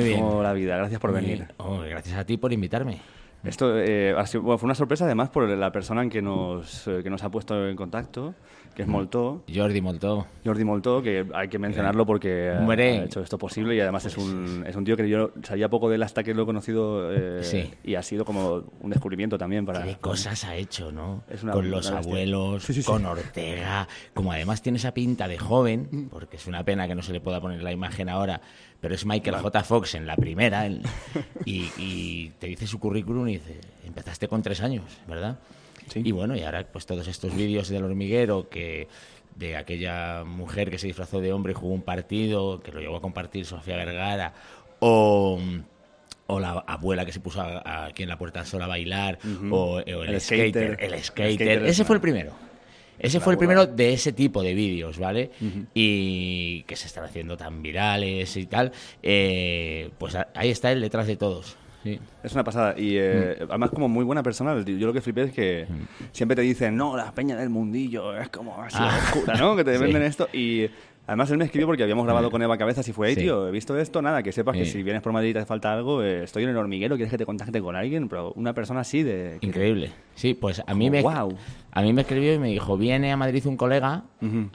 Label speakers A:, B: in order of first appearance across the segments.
A: Muy bien.
B: ¿Cómo la vida? Gracias por
A: Muy
B: venir.
A: Oh, gracias a ti por invitarme.
B: Esto eh, ha sido- bueno, fue una sorpresa además por la persona en que nos, eh, que nos ha puesto en contacto, que es Moltó,
A: Jordi Moltó.
B: Jordi Moltó, que hay que mencionarlo porque ha- ha hecho esto posible y además es un, es un tío que yo sabía poco de él hasta que lo he conocido eh,
A: Sí.
B: y ha sido como un descubrimiento también para...
A: ¿Qué cosas ha hecho, no?
B: Es una-
A: con los abuelos,
B: Sí, sí, sí.
A: con Ortega. Como además tiene esa pinta de joven, porque es una pena que no se le pueda poner la imagen ahora, pero es Michael J. Fox en la primera, el- y, y te dice su currículum y dice, empezaste con tres años, ¿verdad?
B: Sí.
A: Y bueno, y ahora pues todos estos vídeos del hormiguero que de aquella mujer que se disfrazó de hombre y jugó un partido, que lo llegó a compartir Sofía Vergara, o, o la abuela que se puso a- aquí en la puerta sola a bailar, o, o el,
B: El
A: skater,
B: skater.
A: el
B: El
A: skater.
B: skater es
A: Ese fue el primero. Ese fue el primero de ese tipo de vídeos, ¿vale? Y que se están haciendo tan virales y tal. Eh, pues ahí está él detrás de todos. Sí.
B: Es una pasada. Y eh,
A: Mm.
B: además, como muy buena persona, yo lo que flipé es que siempre te dicen, no, la peña del mundillo es como así
A: Ah.
B: oscura, ¿no? Que te
A: Sí.
B: venden esto. Y además, él me escribió porque habíamos grabado con Eva Cabezas y fue, hey,
A: Sí.
B: tío, he visto esto, nada, que sepas que
A: Sí.
B: si vienes por Madrid y te falta algo, eh, estoy en el hormiguero, quieres que te contacte con alguien, pero una persona así de.
A: Increíble. Sí, pues a mí me
B: guau.
A: a mí me escribió y me dijo, viene a Madrid un colega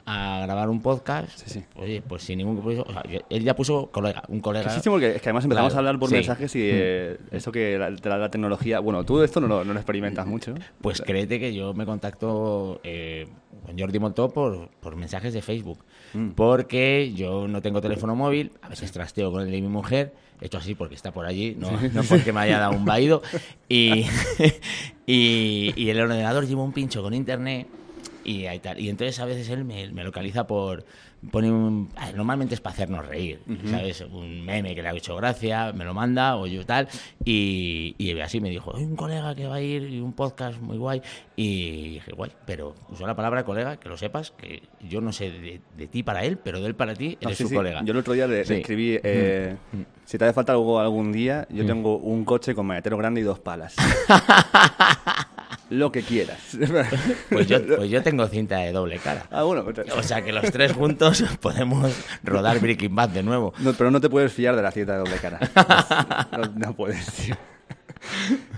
A: a grabar un podcast.
B: Sí, sí.
A: Oye, pues sin ningún compromiso. o sea, él ya puso colega, un colega.
B: Sí, sí, porque es que además empezamos
A: Claro,
B: a hablar por mensajes y eh, eso que la, la- la tecnología. Bueno, tú esto no lo, no lo experimentas mucho.
A: Pues créete que yo me contacto eh, con Jordi Montó por, por mensajes de Facebook.
B: Mm.
A: Porque yo no tengo teléfono móvil, a veces trasteo con el de mi mujer, hecho así porque está por allí, no, no porque me haya dado un vaído. Y, y, y el ordenador lleva un pincho con internet y, ahí tal. y entonces a veces él me, me localiza por... Pone un, ah, normalmente es para hacernos reír, ¿sabes? Un meme que le ha hecho gracia, me lo manda o yo tal. Y, y así me dijo, hay un colega que va a ir y un podcast muy guay. Y dije, guay, pero usó la palabra colega, que lo sepas, que yo no sé de, de ti para él, pero de él para ti eres
B: sí,
A: su
B: sí.
A: colega.
B: Yo el otro día le, escribí, eh, si te hace falta algo algún día, yo tengo un coche con maletero grande y dos palas. Lo que quieras.
A: Pues yo, pues yo tengo cinta de doble cara.
B: ah, bueno, pues-
A: O sea que los tres juntos podemos rodar Breaking Bad de nuevo.
B: no, pero no te puedes fiar de la cita de doble cara. No, no puedes, tío.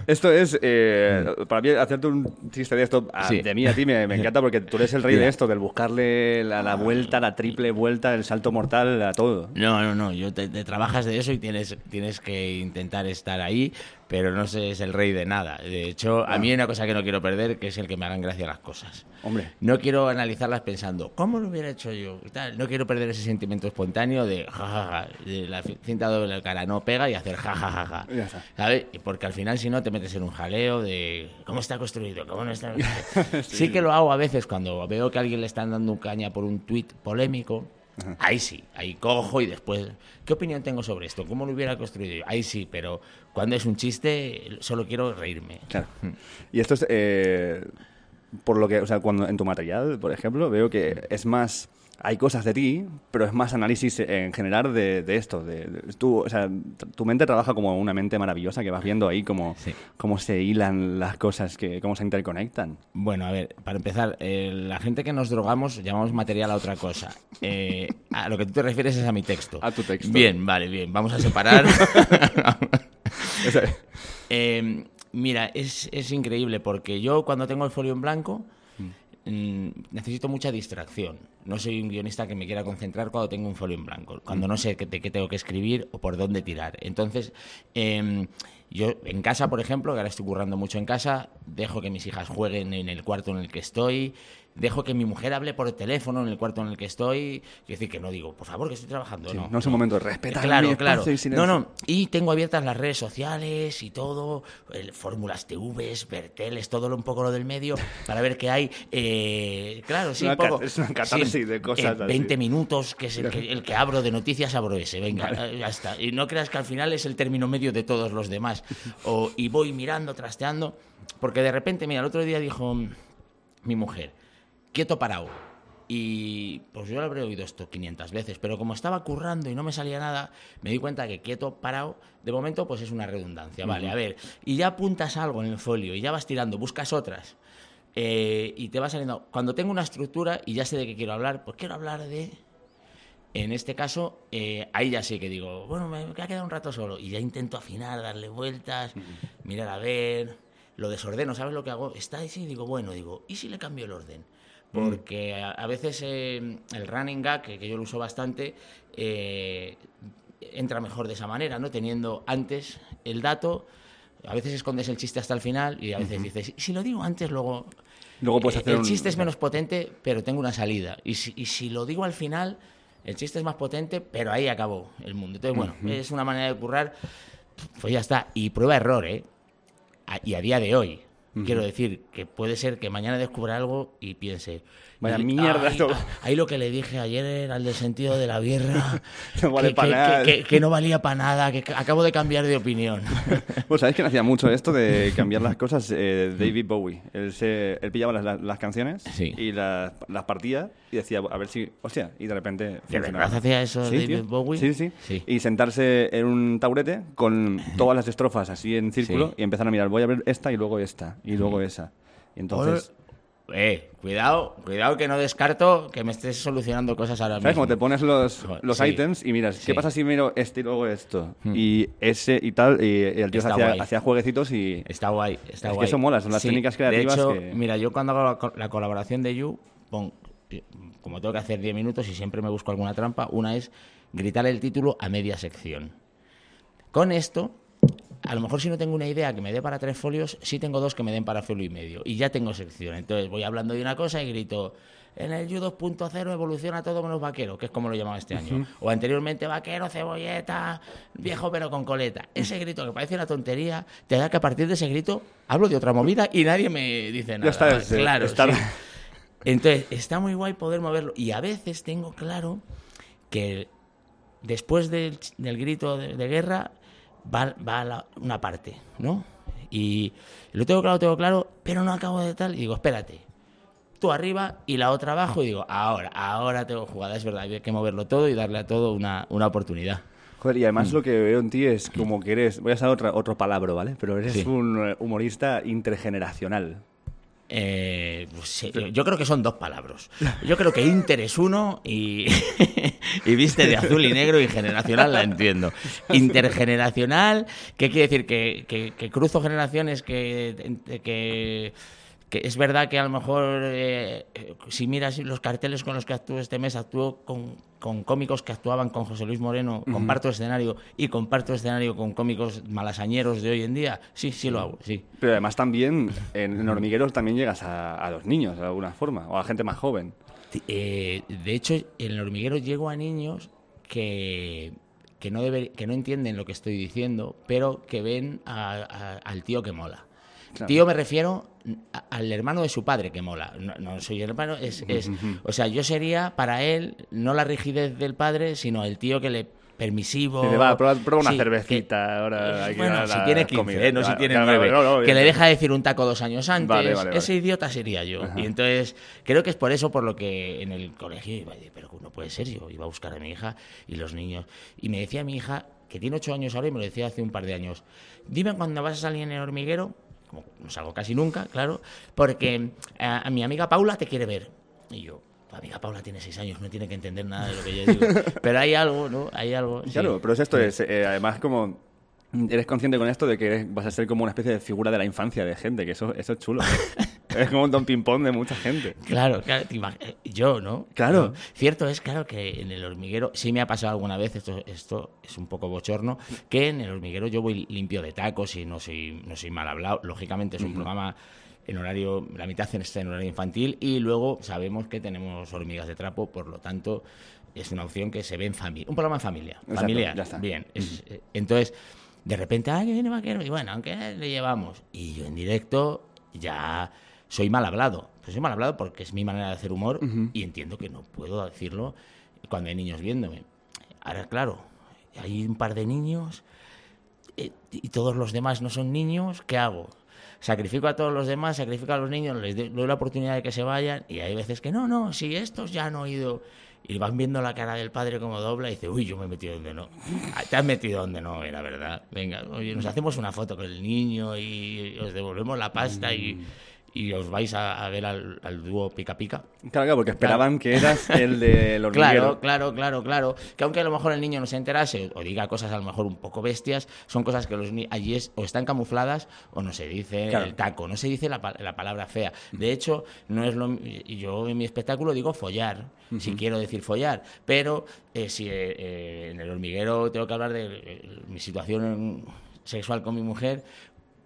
B: Esto es, eh, para mí, hacerte un chiste de esto, a-
A: Sí.
B: de mí a ti me, me encanta porque tú eres el rey de
A: Mira.
B: esto, del buscarle la, la vuelta, la triple vuelta, el salto mortal, a todo.
A: No, no, no, yo te, te trabajas de eso y tienes, tienes que intentar estar ahí, pero no se es el rey de nada. De hecho, a mí hay una cosa que no quiero perder, que es el que me hagan gracia las cosas.
B: Hombre.
A: No quiero analizarlas pensando, ¿cómo lo hubiera hecho yo? Tal. No quiero perder ese sentimiento espontáneo de jajaja, de la cinta doble de cara no pega y hacer jajajaja.
B: Ya está.
A: ¿Sabes? Y Porque al final, si no, te metes en un jaleo de cómo está construido, cómo no está. sí. que lo hago a veces cuando veo que a alguien le están dando un caña por un tuit polémico. Ahí sí, ahí cojo y después, ¿qué opinión tengo sobre esto? ¿Cómo lo hubiera construido? Ahí sí, pero cuando es un chiste, solo quiero reírme.
B: Claro. Y esto es, eh, por lo que, o sea, cuando en tu material, por ejemplo, veo que es más, hay cosas de ti, pero es más análisis en general de, de esto. De, de- tú, o sea, tu mente trabaja como una mente maravillosa que vas viendo ahí cómo,
A: Sí.
B: cómo se hilan las cosas, que, cómo se interconectan.
A: Bueno, a ver, para empezar, eh, la gente que nos drogamos llamamos material a otra cosa. Eh, a lo que tú te refieres es a mi texto.
B: A tu texto.
A: Bien, vale, bien. Vamos a separar. Eh, mira, es, es increíble porque yo cuando tengo el folio en blanco mm, necesito mucha distracción. No soy un guionista que me quiera concentrar cuando tengo un folio en blanco, cuando no sé de qué tengo que escribir o por dónde tirar. Entonces, em, yo en casa, por ejemplo, que ahora estoy currando mucho en casa, dejo que mis hijas jueguen en el cuarto en el que estoy, dejo que mi mujer hable por teléfono en el cuarto en el que estoy. Quiero decir que no digo, por favor, que estoy trabajando.
B: sí,
A: no,
B: no, es un momento de respetar
A: Claro, claro. No, no. Y tengo abiertas las redes sociales y todo, el, fórmulas TVs, Berteles, todo lo, un poco lo del medio, para ver qué hay. Eh, claro, sí,
B: Una
A: un poco.
B: es una catarsis de cosas
A: eh,
B: así.
A: 20 minutos, que es el que, el que abro de noticias, abro ese. Venga, eh, ya está. Y no creas que al final es el término medio de todos los demás. O, y voy mirando, trasteando, porque de repente, mira, el otro día dijo mi mujer, quieto parado. Y pues yo lo habré oído esto 500 veces, pero como estaba currando y no me salía nada, me di cuenta que quieto, parado, de momento pues es una redundancia. Vale, a ver, y ya apuntas algo en el folio y ya vas tirando, buscas otras eh, y te va saliendo. Cuando tengo una estructura y ya sé de qué quiero hablar, pues quiero hablar de En este caso, eh, ahí ya sí que digo, bueno, me, me ha quedado un rato solo. Y ya intento afinar, darle vueltas, mirar a ver, lo desordeno, ¿sabes lo que hago? Está ahí sí, y digo, bueno, digo, ¿y si le cambio el orden? Porque a, a veces eh, el running gag, que, que yo lo uso bastante, eh, entra mejor de esa manera, ¿no? Teniendo antes el dato, a veces escondes el chiste hasta el final y a veces dices, "¿Y si lo digo antes, luego...
B: Luego puedes
A: eh,
B: hacer
A: el
B: un-
A: chiste es menos potente, pero tengo una salida. Y si, y si lo digo al final, el chiste es más potente, pero ahí acabó el mundo. Entonces, bueno, es una manera de currar, pues ya está. Y prueba error, ¿eh? A- y a día de hoy, quiero decir que puede ser que mañana descubra algo y piense.
B: Vaya
A: "Ay,
B: mierda
A: ay,
B: todo".
A: ah, Ahí lo que le dije ayer era el del sentido de la birra.
B: No vale
A: que,
B: pa'
A: que-
B: nada.
A: que- que no valía para nada, que acabo de cambiar de opinión.
B: Pues sabéis quién hacía mucho esto de cambiar las cosas, Eh, David Bowie. Él, se, él pillaba las, las- canciones
A: Sí.
B: y las, las partía y decía, a ver si, hostia, y de repente...
A: ¿De verdad hacía eso
B: Sí,
A: David
B: tío.
A: Bowie?
B: Sí, sí,
A: Sí.
B: Y sentarse en un taburete con todas las estrofas así en círculo y empezar a mirar, voy a ver esta y luego esta y luego esa. Y entonces...
A: Eh, cuidado, cuidado que no descarto que me estés solucionando cosas ahora
B: ¿Sabes?
A: mismo.
B: Como te pones los, los
A: sí.
B: ítems y miras,
A: Sí.
B: ¿qué pasa si miro este y luego esto?
A: Hmm.
B: Y ese y tal, y, el tío hacía, jueguecitos y...
A: Está guay, está
B: Es que eso mola, son las técnicas creativas
A: De hecho,
B: que-
A: mira, yo cuando hago la, la colaboración de You, pon- eh, como tengo que hacer 10 minutos y siempre me busco alguna trampa, una es gritar el título a media sección. Con esto, a lo mejor si no tengo una idea que me dé para tres folios, sí tengo dos que me den para folio y medio. Y ya tengo sección. Entonces voy hablando de una cosa y grito, en el You 2.0 evoluciona todo menos vaquero, que es como lo llamaba este año. O anteriormente vaquero, cebolleta, viejo pero con coleta. Ese grito que parece una tontería, te da que a partir de ese grito hablo de otra movida y nadie me dice nada.
B: está, es, eh,
A: claro,
B: está-
A: sí. Entonces, está muy guay poder moverlo. Y a veces tengo claro que después del, del grito de, de guerra va, va la- una parte, ¿no? Y lo tengo claro, tengo claro, pero no acabo de tal. Y digo, espérate, tú arriba y la otra abajo. Y digo, ahora, ahora tengo jugada. Es verdad, hay que moverlo todo y darle a todo una, una oportunidad.
B: Joder, y además lo que veo en ti es como que eres, voy a usar otra, otro palabra, ¿vale? Pero eres
A: Sí.
B: un eh, humorista intergeneracional.
A: Eh, pues yo- yo creo que son dos palabras. Yo creo que Inter es uno y, y viste de azul y negro y generacional la entiendo. Intergeneracional, ¿qué quiere decir? Que, que- que cruzo generaciones que, que, que es verdad que a lo mejor eh, eh, si miras los carteles con los que actúo este mes, actúo con, con cómicos que actuaban con José Luis Moreno, comparto escenario y comparto escenario con cómicos malasañeros de hoy en día. Sí, sí lo hago, sí.
B: Pero además también en, en Hormigueros también llegas a, a los niños de alguna forma, o a gente más joven.
A: Eh, de hecho, en el hormiguero llego a niños que, que, no que no entienden lo que estoy diciendo, pero que ven a- a- al tío que mola.
B: Claro.
A: Tío me refiero al hermano de su padre que mola. No, no soy hermano, es, es- o sea, yo sería para él no la rigidez del padre, sino el tío que le permisivo.
B: Que le va, prueba, prueba una
A: Sí,
B: cervecita,
A: que-
B: ahora que
A: bueno, si tiene 15,
B: comida.
A: ¿eh? no si tiene
B: claro,
A: 9.
B: no, no,
A: que le deja decir un taco dos años antes.
B: Vale, vale, vale.
A: Ese idiota sería yo. Y entonces, creo que es por eso por lo que en el colegio iba a decir, pero no puede ser, yo iba a buscar a mi hija y los niños. Y me decía mi hija, que tiene ocho años ahora y me lo decía hace un par de años, dime cuando vas a salir en el hormiguero, como no salgo casi nunca, claro, porque a, a mi amiga Paula te quiere ver. Y yo, tu amiga Paula tiene seis años, no tiene que entender nada de lo que yo digo. Pero hay algo, ¿no? Hay algo. sí.
B: Claro, pero es esto, es, eh, además como eres consciente con esto de que eres- vas a ser como una especie de figura de la infancia de gente, que eso, eso es chulo. es como un don ping-pong de mucha gente.
A: Claro, claro, eh, yo, ¿no?
B: Claro.
A: Cierto es, claro, que en el hormiguero, sí me ha pasado alguna vez, esto, esto es un poco bochorno, que en el hormiguero yo voy limpio de tacos y no soy, no soy mal hablado. Lógicamente es un programa en horario, la mitad está en horario infantil y luego sabemos que tenemos hormigas de trapo, por lo tanto es una opción que se ve en familia. Un programa en familia,
B: Exacto,
A: familiar,
B: ya está.
A: bien. es- eh, entonces, de repente, ah, que viene vaquero, y bueno, aunque le llevamos. Y yo en directo ya soy mal hablado. Pues soy mal hablado porque es mi manera de hacer humor y entiendo que no puedo decirlo cuando hay niños viéndome. Ahora, claro, hay un par de niños eh, y todos los demás no son niños, ¿qué hago? Sacrifico a todos los demás, sacrifico a los niños, les doy la oportunidad de que se vayan y hay veces que no, no, si estos ya han oído y van viendo la cara del padre como dobla y dice, uy, yo me he metido donde no. Ah, Te has metido donde no, era verdad. Venga, oye, nos hacemos una foto con el niño y os devolvemos la pasta y, y os vais a, a ver al, al dúo Pica Pica.
B: Claro, claro, porque esperaban que eras el del hormiguero.
A: Claro, claro, claro, claro. Que aunque a lo mejor el niño no se enterase o diga cosas a lo mejor un poco bestias, son cosas que los allí es, o están camufladas o no se dice
B: Claro.
A: el taco, no se dice la, la palabra fea. De hecho, no es lo yo en mi espectáculo digo follar, si quiero decir follar, pero eh, si eh, eh, en el hormiguero tengo que hablar de eh, mi situación sexual con mi mujer,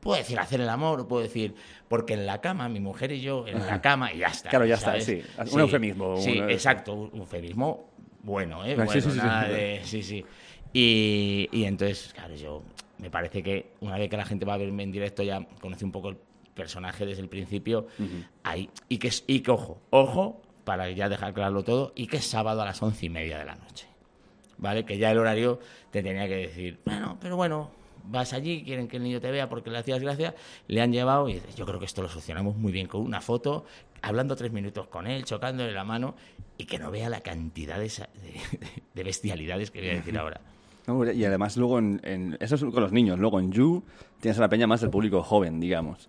A: Puedo decir hacer el amor, o puedo decir, porque en la cama, mi mujer y yo, en la cama, y ya está.
B: Claro, ya está, sí. Un eufemismo,
A: Sí, exacto, un eufemismo bueno, ¿eh? Bueno,
B: sí, sí, sí,
A: nada
B: sí.
A: de- sí, sí. Y, y entonces, claro, yo me parece que una vez que la gente va a verme en directo ya conoce un poco el personaje desde el principio. ahí, y, que, y que, ojo, ojo, para ya dejar claro todo, y que es sábado a las once y media de la noche. ¿Vale? Que ya el horario te tenía que decir, bueno, pero bueno, vas allí, quieren que el niño te vea porque le hacías gracia, le han llevado y dices, yo creo que esto lo solucionamos muy bien con una foto, hablando tres minutos con él, chocándole la mano y que no vea la cantidad de, esa- de- de bestialidades que voy a decir ahora.
B: No, y además luego en, en- eso es con los niños luego en You tienes a la peña más del público joven digamos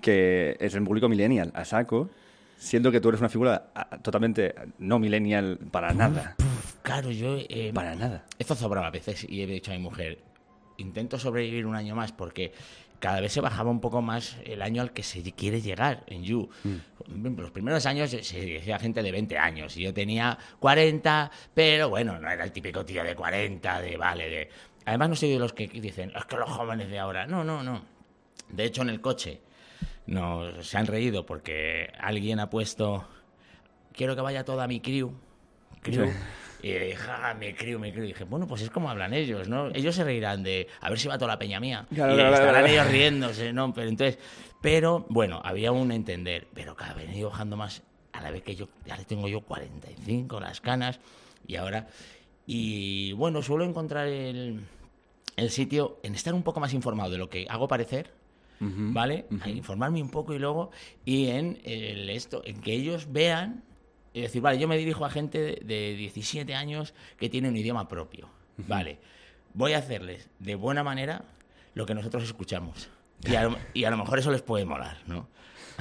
B: que es el público millennial a saco siendo que tú eres una figura ah, totalmente no millennial para nada
A: Claro, yo eh,
B: para nada
A: he zozobrado a veces y he dicho a mi mujer, intento sobrevivir un año más porque cada vez se bajaba un poco más el año al que se quiere llegar en You. Los primeros años se se decía gente de 20 años y yo tenía 40, pero bueno, no era el típico tío de 40, de vale, de... Además no soy de los que dicen, es que los jóvenes de ahora, no, no, no. De hecho, en el coche nos se han reído porque alguien ha puesto, quiero que vaya toda mi crew. crew.
B: Sí.
A: Y dije, ah, mi crew, mi crew. Y dije, bueno, pues es como hablan ellos, ¿no? Ellos se reirán de, a ver si va toda la peña mía.
B: Claro,
A: y
B: claro,
A: estarán
B: claro.
A: ellos riéndose, ¿no? Pero entonces, pero bueno, había un entender. Pero cada vez he ido bajando más a la vez que yo, ya le tengo yo 45, las canas, y ahora. Y bueno, suelo encontrar el, el sitio en estar un poco más informado de lo que hago parecer, ¿vale? A informarme un poco y luego, y en el esto, en que ellos vean, y decir, vale, yo me dirijo a gente de, de 17 años que tiene un idioma propio, ¿vale? Voy a hacerles de buena manera lo que nosotros escuchamos. Y a, lo, y a lo mejor eso les puede molar, ¿no?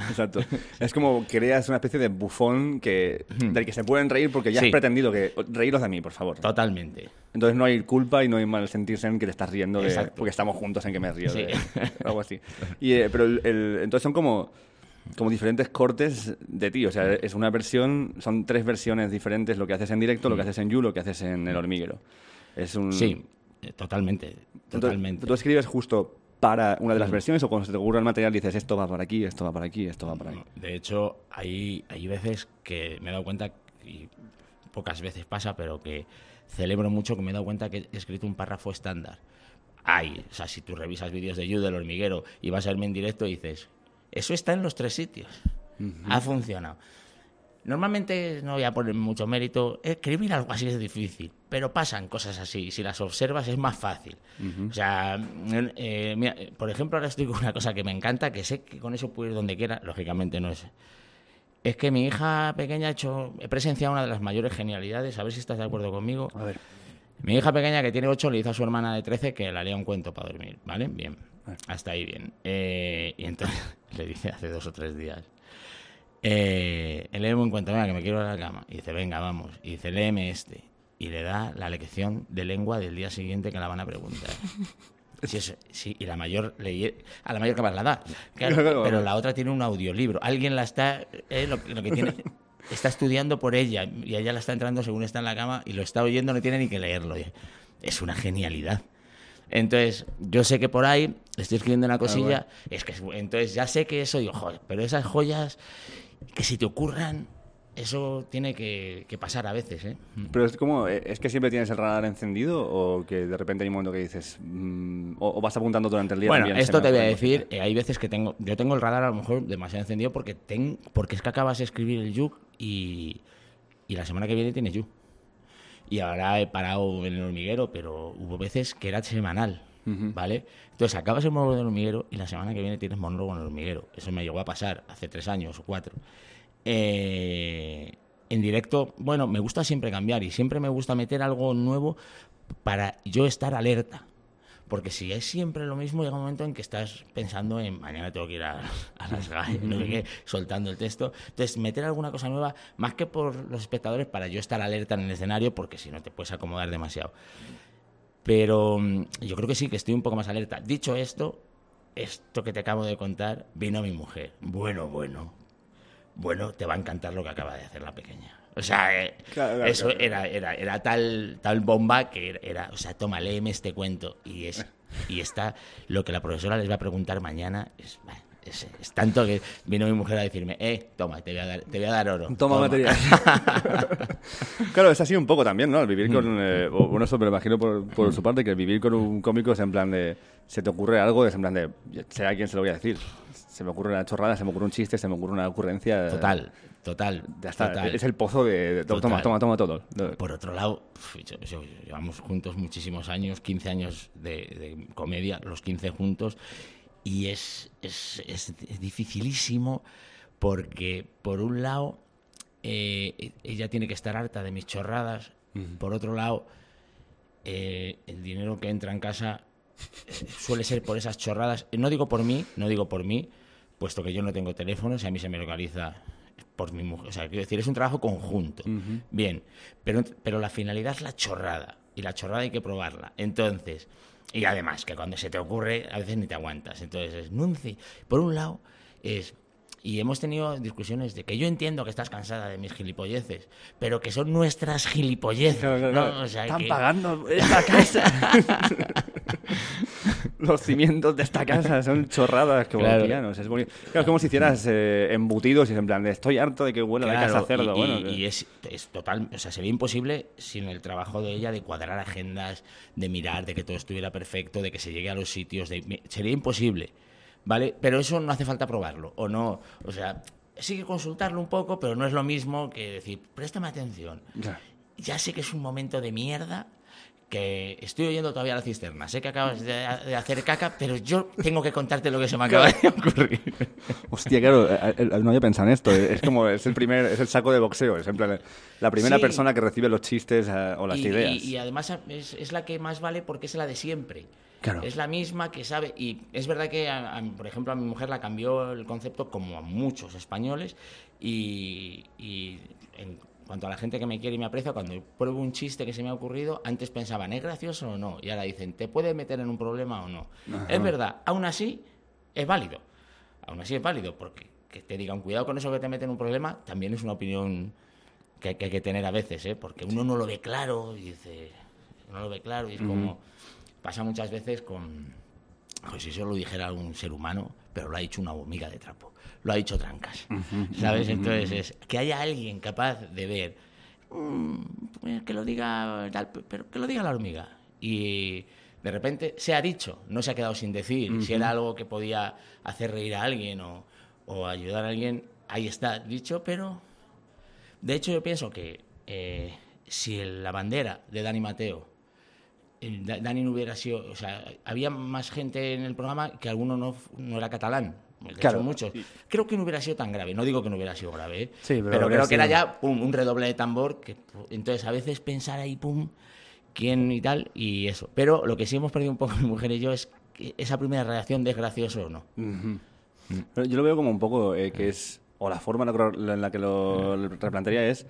B: exacto es como creas una especie de bufón que del que se pueden reír porque ya
A: Sí.
B: has pretendido que reíros de mí por favor
A: Totalmente.
B: entonces no hay culpa y no hay mal sentirse en que te estás riendo de- porque estamos juntos en que me río
A: Sí.
B: de, algo así y, eh, pero el- el- entonces son como como diferentes cortes de ti. O sea, es una versión, son tres versiones diferentes lo que haces en directo, lo que haces en You, lo que haces en el hormiguero. Es un...
A: Sí, eh, totalmente. Totalmente.
B: ¿Tú escribes justo para una de las versiones o cuando se te ocurre el material dices esto va por aquí, esto va por aquí, esto va por aquí?
A: De hecho, hay, hay veces que me he dado cuenta, y pocas veces pasa, pero que celebro mucho que me he dado cuenta que he escrito un párrafo estándar. Hay, o sea, si tú revisas vídeos de You del hormiguero y vas a verme en directo y dices, eso está en los tres sitios. Ha funcionado. Normalmente no voy a poner mucho mérito. Escribir algo así es difícil, pero pasan cosas así. Si las observas es más fácil. O sea, eh, mira, por ejemplo, ahora estoy con una cosa que me encanta, que sé que con eso puedo ir donde quiera. Lógicamente no es. Es que mi hija pequeña ha hecho, he presenciado una de las mayores genialidades, a ver si estás de acuerdo conmigo.
B: A ver.
A: Mi hija pequeña que tiene 8 le dice a su hermana de 13 que la lea un cuento para dormir, ¿vale? Bien, hasta ahí bien. Eh, y entonces le dice hace dos o tres días, eh, léeme un cuento, venga, que me quiero ir a la cama. Y dice, venga, vamos. Y dice, léeme este. Y le da la lección de lengua del día siguiente que la van a preguntar. Sí, eso- sí, y la mayor leí- a la mayor capaz la da. Claro. pero la otra tiene un audiolibro. Alguien la está, eh, lo, lo que tiene, está estudiando por ella y ella la está entrando según está en la cama y lo está oyendo, no tiene ni que leerlo. Es una genialidad. Entonces, yo sé que por ahí estoy escribiendo una cosilla, es que entonces ya sé que eso digo, joder, pero esas joyas que si te ocurran, eso tiene que, que pasar a veces, ¿eh?
B: Pero es como, eh, ¿es que siempre tienes el radar encendido o que de repente hay un momento que dices, mm, o, o vas apuntando durante el día?
A: Bueno, esto
B: me
A: te voy a decir, eh, hay veces que tengo, yo tengo el radar a lo mejor demasiado encendido porque ten, porque es que acabas de escribir el Yuk y, y la semana que viene tienes Yuk. Y ahora he parado en el hormiguero, pero hubo veces que era semanal, ¿vale? Entonces acabas el monólogo del hormiguero y la semana que viene tienes monólogo en el hormiguero. Eso me llegó a pasar hace tres años o cuatro. Eh, en directo, bueno, me gusta siempre cambiar y siempre me gusta meter algo nuevo para yo estar alerta. Porque si es siempre lo mismo, llega un momento en que estás pensando en mañana tengo que ir a, a las GAE, no qué, soltando el texto. Entonces, meter alguna cosa nueva, más que por los espectadores, para yo estar alerta en el escenario, porque si no te puedes acomodar demasiado. Pero mm, yo creo que sí, que estoy un poco más alerta. Dicho esto, esto que te acabo de contar, vino mi mujer. Bueno, bueno. Bueno, te va a encantar lo que acaba de hacer la pequeña. O sea, eh,
B: Claro, claro,
A: eso
B: claro.
A: Era, era, era tal, tal bomba que era- o sea, toma, léeme este cuento. Y es y está lo que la profesora les va a preguntar mañana. Es, es, es tanto que vino mi mujer a decirme, eh, toma, te voy a dar, te voy a dar oro.
B: Toma material. claro, es así un poco también, ¿no? El vivir con. eh, o- bueno, eso me lo imagino por, por su parte, que el vivir con un cómico es en plan de. Se te ocurre algo, es en plan de. Sé a quién se lo voy a decir. Se me ocurre una chorrada, se me ocurre un chiste, se me ocurre una ocurrencia.
A: Total, total.
B: Ya está.
A: total.
B: Es el pozo de. de- toma,
A: Total.
B: toma, toma todo.
A: Por otro lado, yo- yo- llevamos juntos muchísimos años, 15 años de, de comedia, los 15 juntos, y es, es, es dificilísimo porque, por un lado, eh, ella tiene que estar harta de mis chorradas, por otro lado, eh, el dinero que entra en casa eh, suele ser por esas chorradas. No digo por mí, no digo por mí, puesto que yo no tengo teléfono, si a mí se me localiza por mi mujer. O sea, quiero decir, es un trabajo conjunto. Bien, pero, pero la finalidad es la chorrada. Y la chorrada hay que probarla. Entonces, y además, que cuando se te ocurre, a veces ni te aguantas. Entonces, es nunci. Por un lado, es. Y hemos tenido discusiones de que yo entiendo que estás cansada de mis gilipolleces, pero que son nuestras gilipolleces. ¿no?
B: claro.
A: O sea,
B: Están
A: que-
B: pagando esta casa. Los cimientos de esta casa son chorradas como
A: Claro.
B: pianos. Es bonito. Claro, es como si hicieras eh, embutidos y es en plan de estoy harto de que huela de
A: Claro,
B: casa cerdo.
A: y,
B: bueno,
A: y-
B: que-
A: y es, es total, o sea, sería imposible sin el trabajo de ella de cuadrar agendas, de mirar, de que todo estuviera perfecto, de que se llegue a los sitios, de, sería imposible, ¿vale? Pero eso no hace falta probarlo, o no, o sea, sí que consultarlo un poco, pero no es lo mismo que decir, préstame atención.
B: Ya.
A: Ya sé que es un momento de mierda, que estoy oyendo todavía la cisterna, sé que acabas de, de hacer caca, pero yo tengo que contarte lo que se me acaba de ocurrir.
B: Hostia, claro, eh, eh, no había pensado en esto. Es como, es el primer, es el saco de boxeo. Es en plan, la primera
A: Sí.
B: persona que recibe los chistes eh, o las
A: y,
B: ideas.
A: y- y además es, es la que más vale porque es la de siempre.
B: Claro.
A: Es la misma que sabe. Y es verdad que, a- a- por ejemplo, a mi mujer la cambió el concepto como a muchos españoles. Y, y en cuanto a la gente que me quiere y me aprecia, cuando pruebo un chiste que se me ha ocurrido, antes pensaban, ¿es gracioso o no? Y ahora dicen, ¿te puede meter en un problema o no? Es verdad, aún así es válido. Aún así es válido, porque que te digan, cuidado con eso que te mete en un problema, también es una opinión que, hay que tener a veces, ¿eh? porque uno no lo ve claro y dice, no lo ve claro y es como, pasa muchas veces con, pues si eso lo dijera un ser humano, pero lo ha dicho una hormiga de trapo, lo ha dicho Trancas, ¿sabes? Entonces es que haya alguien capaz de ver, "Mm, pues que lo diga, tal, pero que lo diga la hormiga y de repente se ha dicho, no se ha quedado sin decir, si era algo que podía hacer reír a alguien o, o ayudar a alguien, ahí está dicho, pero de hecho, yo pienso que eh, si la bandera de Dani Mateo, Dani no hubiera sido, o sea, había más gente en el programa que alguno no, no era catalán. Hecho,
B: Claro.
A: muchos. Creo que no hubiera sido tan grave. No digo que no hubiera sido grave, ¿eh?
B: Sí, pero
A: creo que era ya pum, un redoble de tambor. Que, entonces, a veces pensar ahí, pum, quién y tal, y eso. Pero lo que sí hemos perdido un poco mi mujer y yo es que esa primera reacción de es gracioso o no.
B: Pero yo lo veo como un poco eh, que es, o la forma en la que lo- en la que lo
A: Mm.
B: replantearía es,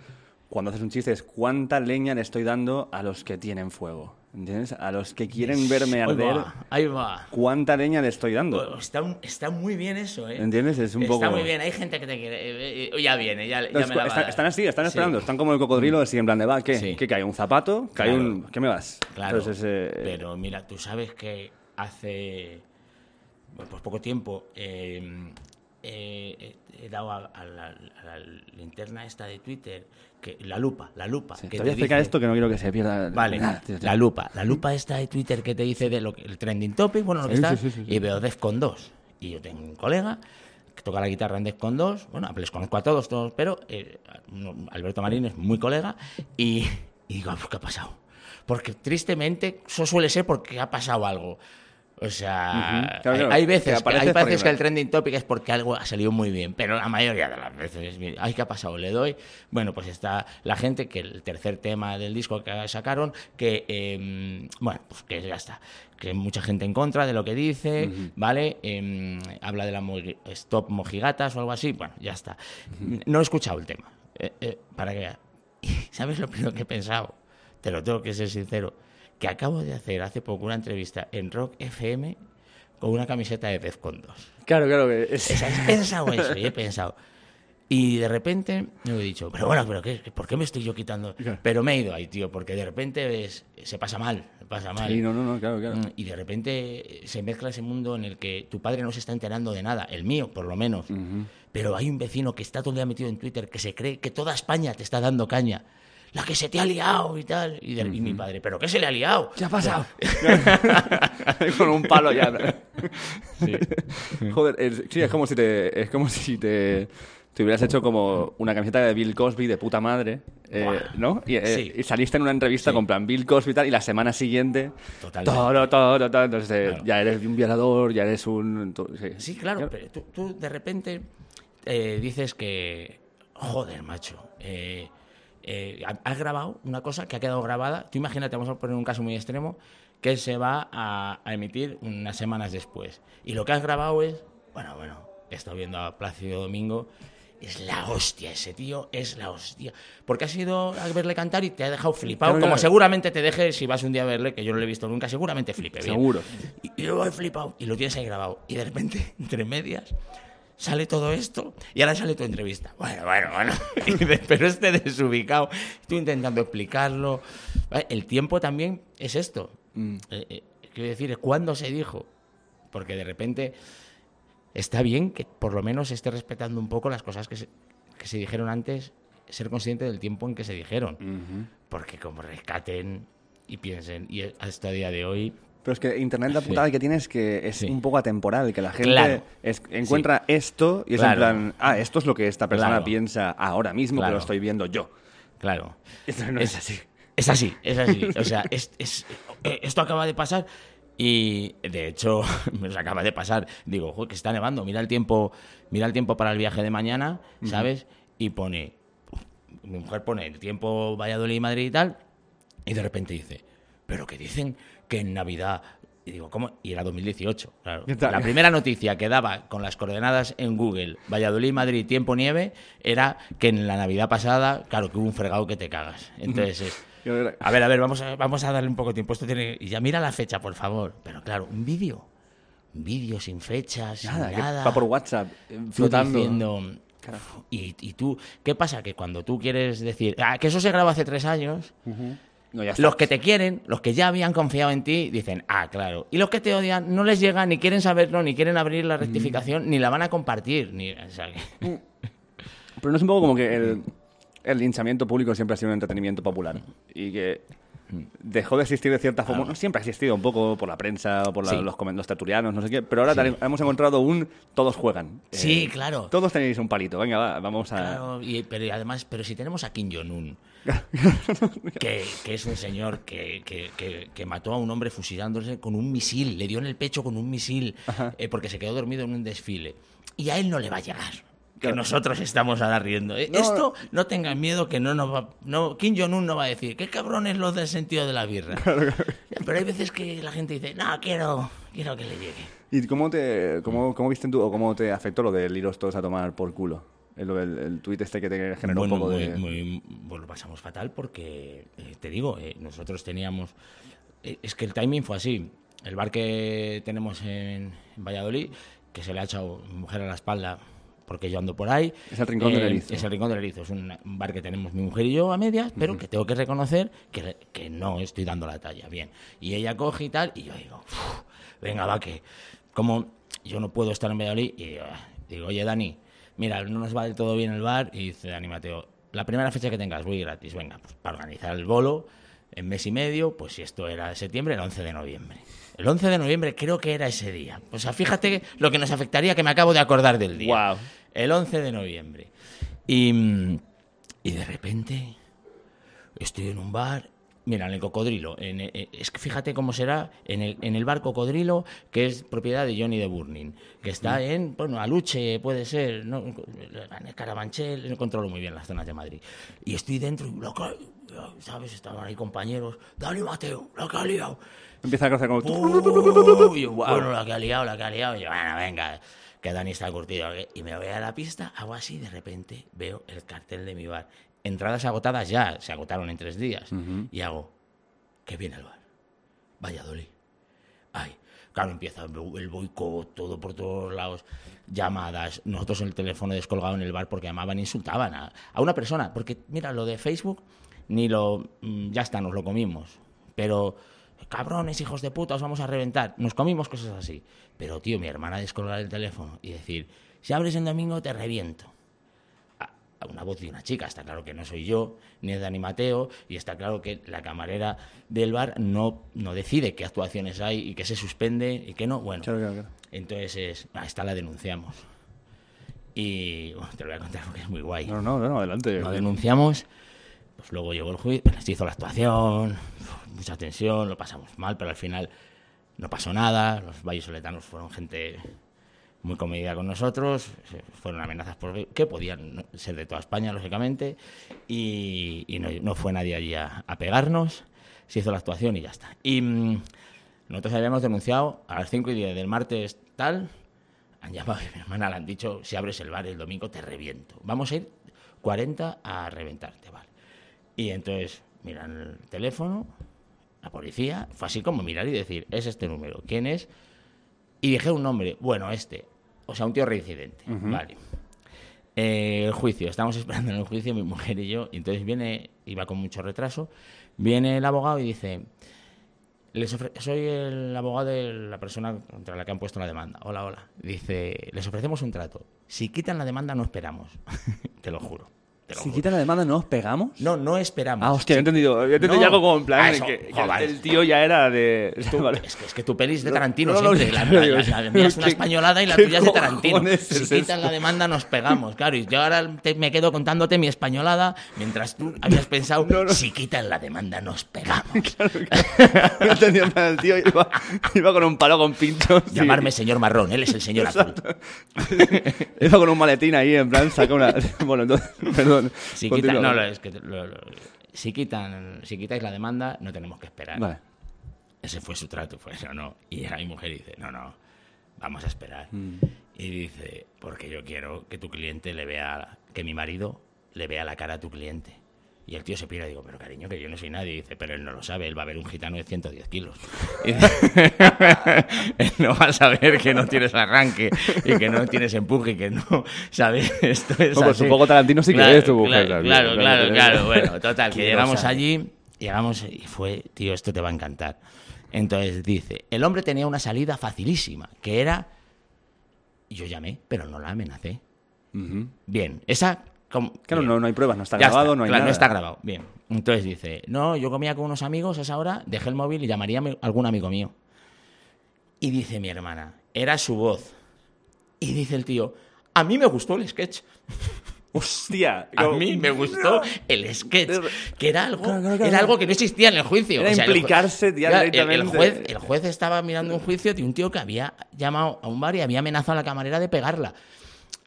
B: cuando haces un chiste, es cuánta leña le estoy dando a los que tienen fuego. ¿Entiendes? A los que quieren verme
A: Ahí
B: arder,
A: va, ahí va.
B: cuánta leña le estoy dando.
A: Oh, Está, un- está muy bien eso, ¿eh?
B: ¿Entiendes? Es un
A: está
B: poco...
A: muy bien, hay gente que te quiere. eh, eh, ya viene, ya, ya
B: No,
A: me la va a
B: están, así, están
A: Sí.
B: esperando, están como el cocodrilo, así en plan de, va, ¿qué?
A: Sí.
B: ¿Qué cae? ¿Un zapato? ¿Cae
A: Claro.
B: un...? ¿Qué me vas?
A: Claro.
B: Entonces, eh,
A: Pero mira, tú sabes que hace pues poco tiempo he dado a, a la, a la linterna esta de Twitter, que la lupa, la lupa.
B: sí,
A: que
B: te voy a explicar
A: dice-
B: esto que no quiero que se pierda.
A: Vale,
B: nada, tío, tío.
A: la lupa. La lupa esta de Twitter que te dice de lo que, el trending topic, bueno, lo que
B: Sí,
A: está,
B: sí,
A: y veo Defcon 2. Y yo tengo un colega que toca la guitarra en Defcon 2, bueno, les conozco a todos, todos pero eh, Alberto Marín es muy colega, y, y digo, "Ah, pues, ¿qué ha pasado? Porque tristemente eso suele ser porque ha pasado algo. O sea.
B: Claro,
A: hay,
B: claro,
A: hay
B: que
A: veces, que, hay veces que el trending topic es porque algo ha salido muy bien, pero la mayoría de las veces, ay, ¿qué ha pasado? Le doy. Bueno, pues está la gente, que el tercer tema del disco que sacaron, que, eh, bueno, pues que ya está. Que mucha gente en contra de lo que dice, ¿vale? Eh, habla de la mogi- Stop Mojigatas o algo así, bueno, ya está. No he escuchado el tema, eh, eh, para que ¿Sabes lo primero que he pensado? Te lo tengo que ser sincero. Que acabo de hacer hace poco una entrevista en Rock FM con una camiseta de Defcon 2.
B: Claro, claro. que es-
A: sea, he pensado eso y he pensado. Y de repente me he dicho, pero bueno, pero qué, ¿por qué me estoy yo quitando?
B: Claro.
A: Pero me he ido ahí, tío, porque de repente ves- se pasa mal, se pasa mal.
B: Sí, no, no, no, claro, claro.
A: Mm, Y de repente se mezcla ese mundo en el que tu padre no se está enterando de nada, el mío por lo menos. Pero hay un vecino que está todo el día metido en Twitter que se cree que toda España te está dando caña. La que se te ha liado y tal. Y, de- y mi padre, ¿pero qué se le ha liado?
B: ¿Qué ha pasado? Con un palo ya. Joder, es, sí, es como si te. Es como si te. Te hubieras hecho como una camiseta de Bill Cosby de puta madre, eh. ¿no? Y, eh,
A: Sí.
B: y saliste en una entrevista
A: Sí.
B: con plan Bill Cosby y tal, y la semana siguiente.
A: Totalmente.
B: Todo, todo, todo. Entonces, eh,
A: Claro.
B: ya eres un violador, ya eres un. tú- sí.
A: Sí, claro, pero tú, tú de repente eh, dices que, joder, macho, eh, ha- has grabado una cosa que ha quedado grabada. Tú imagínate, vamos a poner un caso muy extremo, que se va a, a emitir unas semanas después. Y lo que has grabado es, bueno, bueno, he estado viendo a Plácido Domingo. Es la hostia, ese tío es la hostia. Porque has ido a verle cantar y te ha dejado flipado.
B: Claro,
A: Como
B: claro.
A: seguramente te deje si vas un día a verle, que yo no lo he visto nunca, seguramente flipe bien.
B: Seguro.
A: Y, y yo he flipado y lo tienes ahí grabado. Y de repente, entre medias, sale todo esto y ahora sale tu entrevista. Bueno, bueno, bueno. Pero este desubicado, estoy intentando explicarlo. El tiempo también es esto.
B: Mm.
A: Eh, eh, quiero decir, ¿cuándo se dijo? Porque de repente está bien que por lo menos esté respetando un poco las cosas que se, que se dijeron antes, ser consciente del tiempo en que se dijeron. Porque como rescaten y piensen, y hasta el día de hoy,
B: Pero es que Internet la putada que tiene es que es
A: Sí.
B: un poco atemporal, que la gente
A: Claro.
B: es- encuentra esto y es
A: Claro.
B: en plan, ah, esto es lo que esta persona
A: Claro.
B: piensa ahora mismo que lo estoy viendo yo.
A: claro.
B: Esto no es así.
A: Es así, es así. O sea, es, es- eh, esto acaba de pasar y de hecho nos acaba de pasar. Digo, "Joder, que está nevando, mira el tiempo, mira el tiempo para el viaje de mañana, ¿sabes? Y pone, mi mujer pone el tiempo Valladolid y Madrid y tal, y de repente dice, pero que dicen que en Navidad... Y digo, ¿cómo? Y era 2018, claro. La primera noticia que daba con las coordenadas en Google, Valladolid, Madrid, tiempo nieve, era que en la Navidad pasada, claro, que hubo un fregado que te cagas. Entonces, es, a ver, a ver, vamos a, vamos a darle un poco de tiempo. Esto tiene, y ya mira la fecha, por favor. Pero claro, un vídeo. Un vídeo sin fechas,
B: Nada,
A: sin nada.
B: va por WhatsApp, eh, flotando.
A: diciendo, y, y tú, ¿qué pasa? Que cuando tú quieres decir, ah, que eso se grabó hace tres años,
B: No, ya está.
A: los que te quieren, los que ya habían confiado en ti, dicen, ah, claro. Y los que te odian no les llega, ni quieren saberlo, ni quieren abrir la rectificación, ni la van a compartir. Ni, o sea, que-
B: Pero no es un poco como que el, el linchamiento público siempre ha sido un entretenimiento popular y que dejó de existir de cierta forma. Siempre ha existido un poco por la prensa, por la-
A: Sí.
B: los, los tertulianos, no sé qué, pero ahora hemos encontrado un todos juegan.
A: Sí,
B: Eh,
A: claro.
B: Todos tenéis un palito, venga, va, vamos a...
A: Claro, y, pero además, pero si tenemos a Kim Jong-un, que, que es un señor que, que- que- que mató a un hombre fusilándose con un misil, le dio en el pecho con un misil, eh, porque se quedó dormido en un desfile. Y a él no le va a llegar. Que
B: Claro.
A: nosotros estamos ahora riendo. Eh,
B: No.
A: Esto no tengan miedo que no nos va. No, Kim Jong-un no va a decir, qué cabrones los del sentido de la birra. Pero hay veces que la gente dice, no, quiero, quiero que le llegue.
B: ¿Y cómo te cómo, cómo viste tú o cómo te afectó lo de iros todos a tomar por culo? El, el, el tuit este que te generó
A: Bueno,
B: un poco
A: muy-
B: de...
A: muy- pues lo pasamos fatal porque, eh, te digo, eh, nosotros teníamos... eh, es que el timing fue así. El bar que tenemos en, en Valladolid, que se le ha echado mujer a la espalda porque yo ando por ahí.
B: Es el Rincón del
A: eh,
B: Erizo.
A: Es el Rincón del Erizo. Es un, bar que tenemos mi mujer y yo a medias, pero que tengo que reconocer que, que no estoy dando la talla. Bien. Y ella coge y tal, y yo digo, "Uf, venga, va, que como yo no puedo estar en Valladolid, y ah, digo, oye, Dani, mira, no nos va del todo bien el bar, y dice Dani Mateo, la primera fecha que tengas, voy gratis, venga, pues para organizar el bolo, en mes y medio, pues si esto era septiembre, el 11 de noviembre. El 11 de noviembre creo que era ese día. O sea, fíjate lo que nos afectaría, que me acabo de acordar del día.
B: Guau.
A: El 11 de noviembre. Y, mm, y de repente estoy en un bar, Mira, en el cocodrilo. En el- eh, es que fíjate cómo será en el, en el bar cocodrilo, que es propiedad de Johnny de Burning, que está en, bueno, Aluche, puede ser, ¿no? en el Carabanchel, no controlo muy bien las zonas de Madrid. Y estoy dentro y, lo que, ¿sabes? Estaban ahí compañeros. Dani Mateo, la que ha liado.
B: Empieza a crecer como...
A: Y yo, bueno, la que ha liado, la que ha liado. Y yo, bueno, venga, que Dani está curtido. Y me voy a la pista, hago así, de repente veo el cartel de mi bar. Entradas agotadas ya, se agotaron en tres días. Y hago, que viene el bar. Valladolid. Ay, claro, empieza el boicot, todo por todos lados, llamadas, nosotros el teléfono descolgado en el bar porque llamaban e insultaban a, a una persona. Porque, mira, lo de Facebook, ni lo. mm, Ya está, nos lo comimos. Pero, cabrones, hijos de puta, os vamos a reventar. Nos comimos cosas así. Pero, tío, mi hermana descolgar el teléfono y decir, si abres en domingo, te reviento a una voz de una chica. Está claro que no soy yo, ni Dani Mateo, y está claro que la camarera del bar no, no decide qué actuaciones hay y qué se suspende y qué no. Bueno,
B: Claro, claro, claro.
A: entonces es, ah, esta la denunciamos. Y bueno, te lo voy a contar porque es muy guay.
B: No, no, no, adelante.
A: Lo denunciamos, pues luego llegó el juicio, se hizo la actuación, mucha tensión, lo pasamos mal, pero al final no pasó nada. Los vallisoletanos fueron gente muy comedida con nosotros, fueron amenazas por que podían ser de toda España, lógicamente, y, no, fue nadie allí a, a pegarnos. Se hizo la actuación y ya está. Y mm, nosotros habíamos denunciado a las 5 y 10 del martes tal, han llamado a mi hermana, le han dicho, si abres el bar el domingo te reviento. Vamos a ir 40 a reventarte, vale. Y entonces miran el teléfono, la policía, fue así como mirar y decir, es este número, ¿quién es? Y dije un nombre, bueno, este, o sea, un tío reincidente, vale. Eh, el juicio, estamos esperando en el juicio mi mujer y yo, y entonces viene, iba con mucho retraso, viene el abogado y dice, les ofre- soy el abogado de la persona contra la que han puesto la demanda. Hola, hola. Dice, les ofrecemos un trato. Si quitan la demanda, no esperamos. te lo juro. Te lo
B: Si
A: juro.
B: quitan la demanda, ¿no os pegamos?
A: No, no esperamos.
B: Ah, hostia, he entendido. He entendido
A: No.
B: algo como en plan
A: Ah,
B: en
A: eso,
B: que, que
A: joder.
B: el tío ya era de... Vale.
A: Es que, es que tu peli es de
B: No,
A: Tarantino
B: no, no,
A: siempre. La,
B: no,
A: la-
B: digo,
A: la- la mía es una
B: ¿qué-
A: españolada y la tuya es de Tarantino. Si quitan la demanda, nos pegamos. Claro, y yo ahora te- me quedo contándote mi españolada mientras tú habías pensado,
B: No, no.
A: si quitan la demanda, nos pegamos.
B: No he entendido en plan, el tío iba, iba con un palo con pinchos. y-
A: Llamarme señor marrón, él es el señor azul.
B: Iba con un maletín ahí, en plan, saca una... Bueno, entonces, perdón.
A: Si, no, lo- es que lo- lo- si, quitan, si quitáis la demanda, no tenemos que esperar.
B: Vale.
A: Ese fue su trato, fue no, no. Y mi mujer dice, no, no, vamos a esperar.
B: Mm.
A: Y dice, porque yo quiero que tu cliente le vea, que mi marido le vea la cara a tu cliente. Y el tío se pira y digo, pero cariño, que yo no soy nadie. Y dice, pero él no lo sabe, él va a ver un gitano de 110 kilos. Y dice, él no va a saber que no tienes arranque y que no tienes empuje y que no, ¿sabes? Esto es
B: Bueno, pues
A: así.
B: un poco Tarantino sí que
A: Claro,
B: es tu mujer,
A: Claro,
B: claro,
A: claro. Bueno, total, que
B: ¿Quién lo
A: llegamos allí, llegamos y fue, tío, esto te va a encantar. Entonces dice, el hombre tenía una salida facilísima, que era, yo llamé, pero no la amenacé. Bien, esa...
B: Claro, no, no hay pruebas, no está
A: Ya
B: grabado, no hay
A: claro,
B: nada.
A: está grabado, bien. Entonces dice, no, yo comía con unos amigos a esa hora, dejé el móvil y llamaría a algún amigo mío. Y dice mi hermana, era su voz. Y dice el tío, a mí me gustó el sketch.
B: Hostia.
A: A
B: como-
A: mí me gustó el sketch, que era algo,
B: Claro, claro,
A: era algo que no existía en el juicio.
B: Era implicarse
A: el- el, juez, el juez estaba mirando un juicio de un tío que había llamado a un bar y había amenazado a la camarera de pegarla.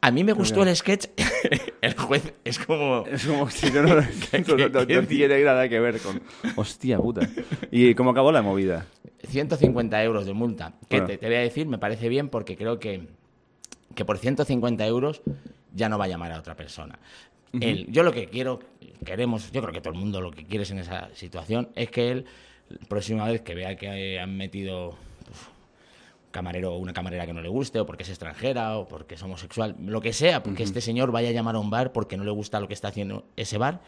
A: A mí me gustó el sketch. el juez es como...
B: Es como si no, no, tiene nada que ver con... Hostia puta. ¿Y cómo acabó la movida?
A: 150 euros de multa. Que te, voy a decir, me parece bien porque creo que, que por 150 euros ya no va a llamar a otra persona. Él, yo lo que quiero, queremos, yo creo que todo el mundo lo que quieres en esa situación es que él, próxima vez que vea que han metido camarero o una camarera que no le guste, o porque es extranjera, o porque es homosexual, lo que sea, porque este señor vaya a llamar a un bar porque no le gusta lo que está haciendo ese bar,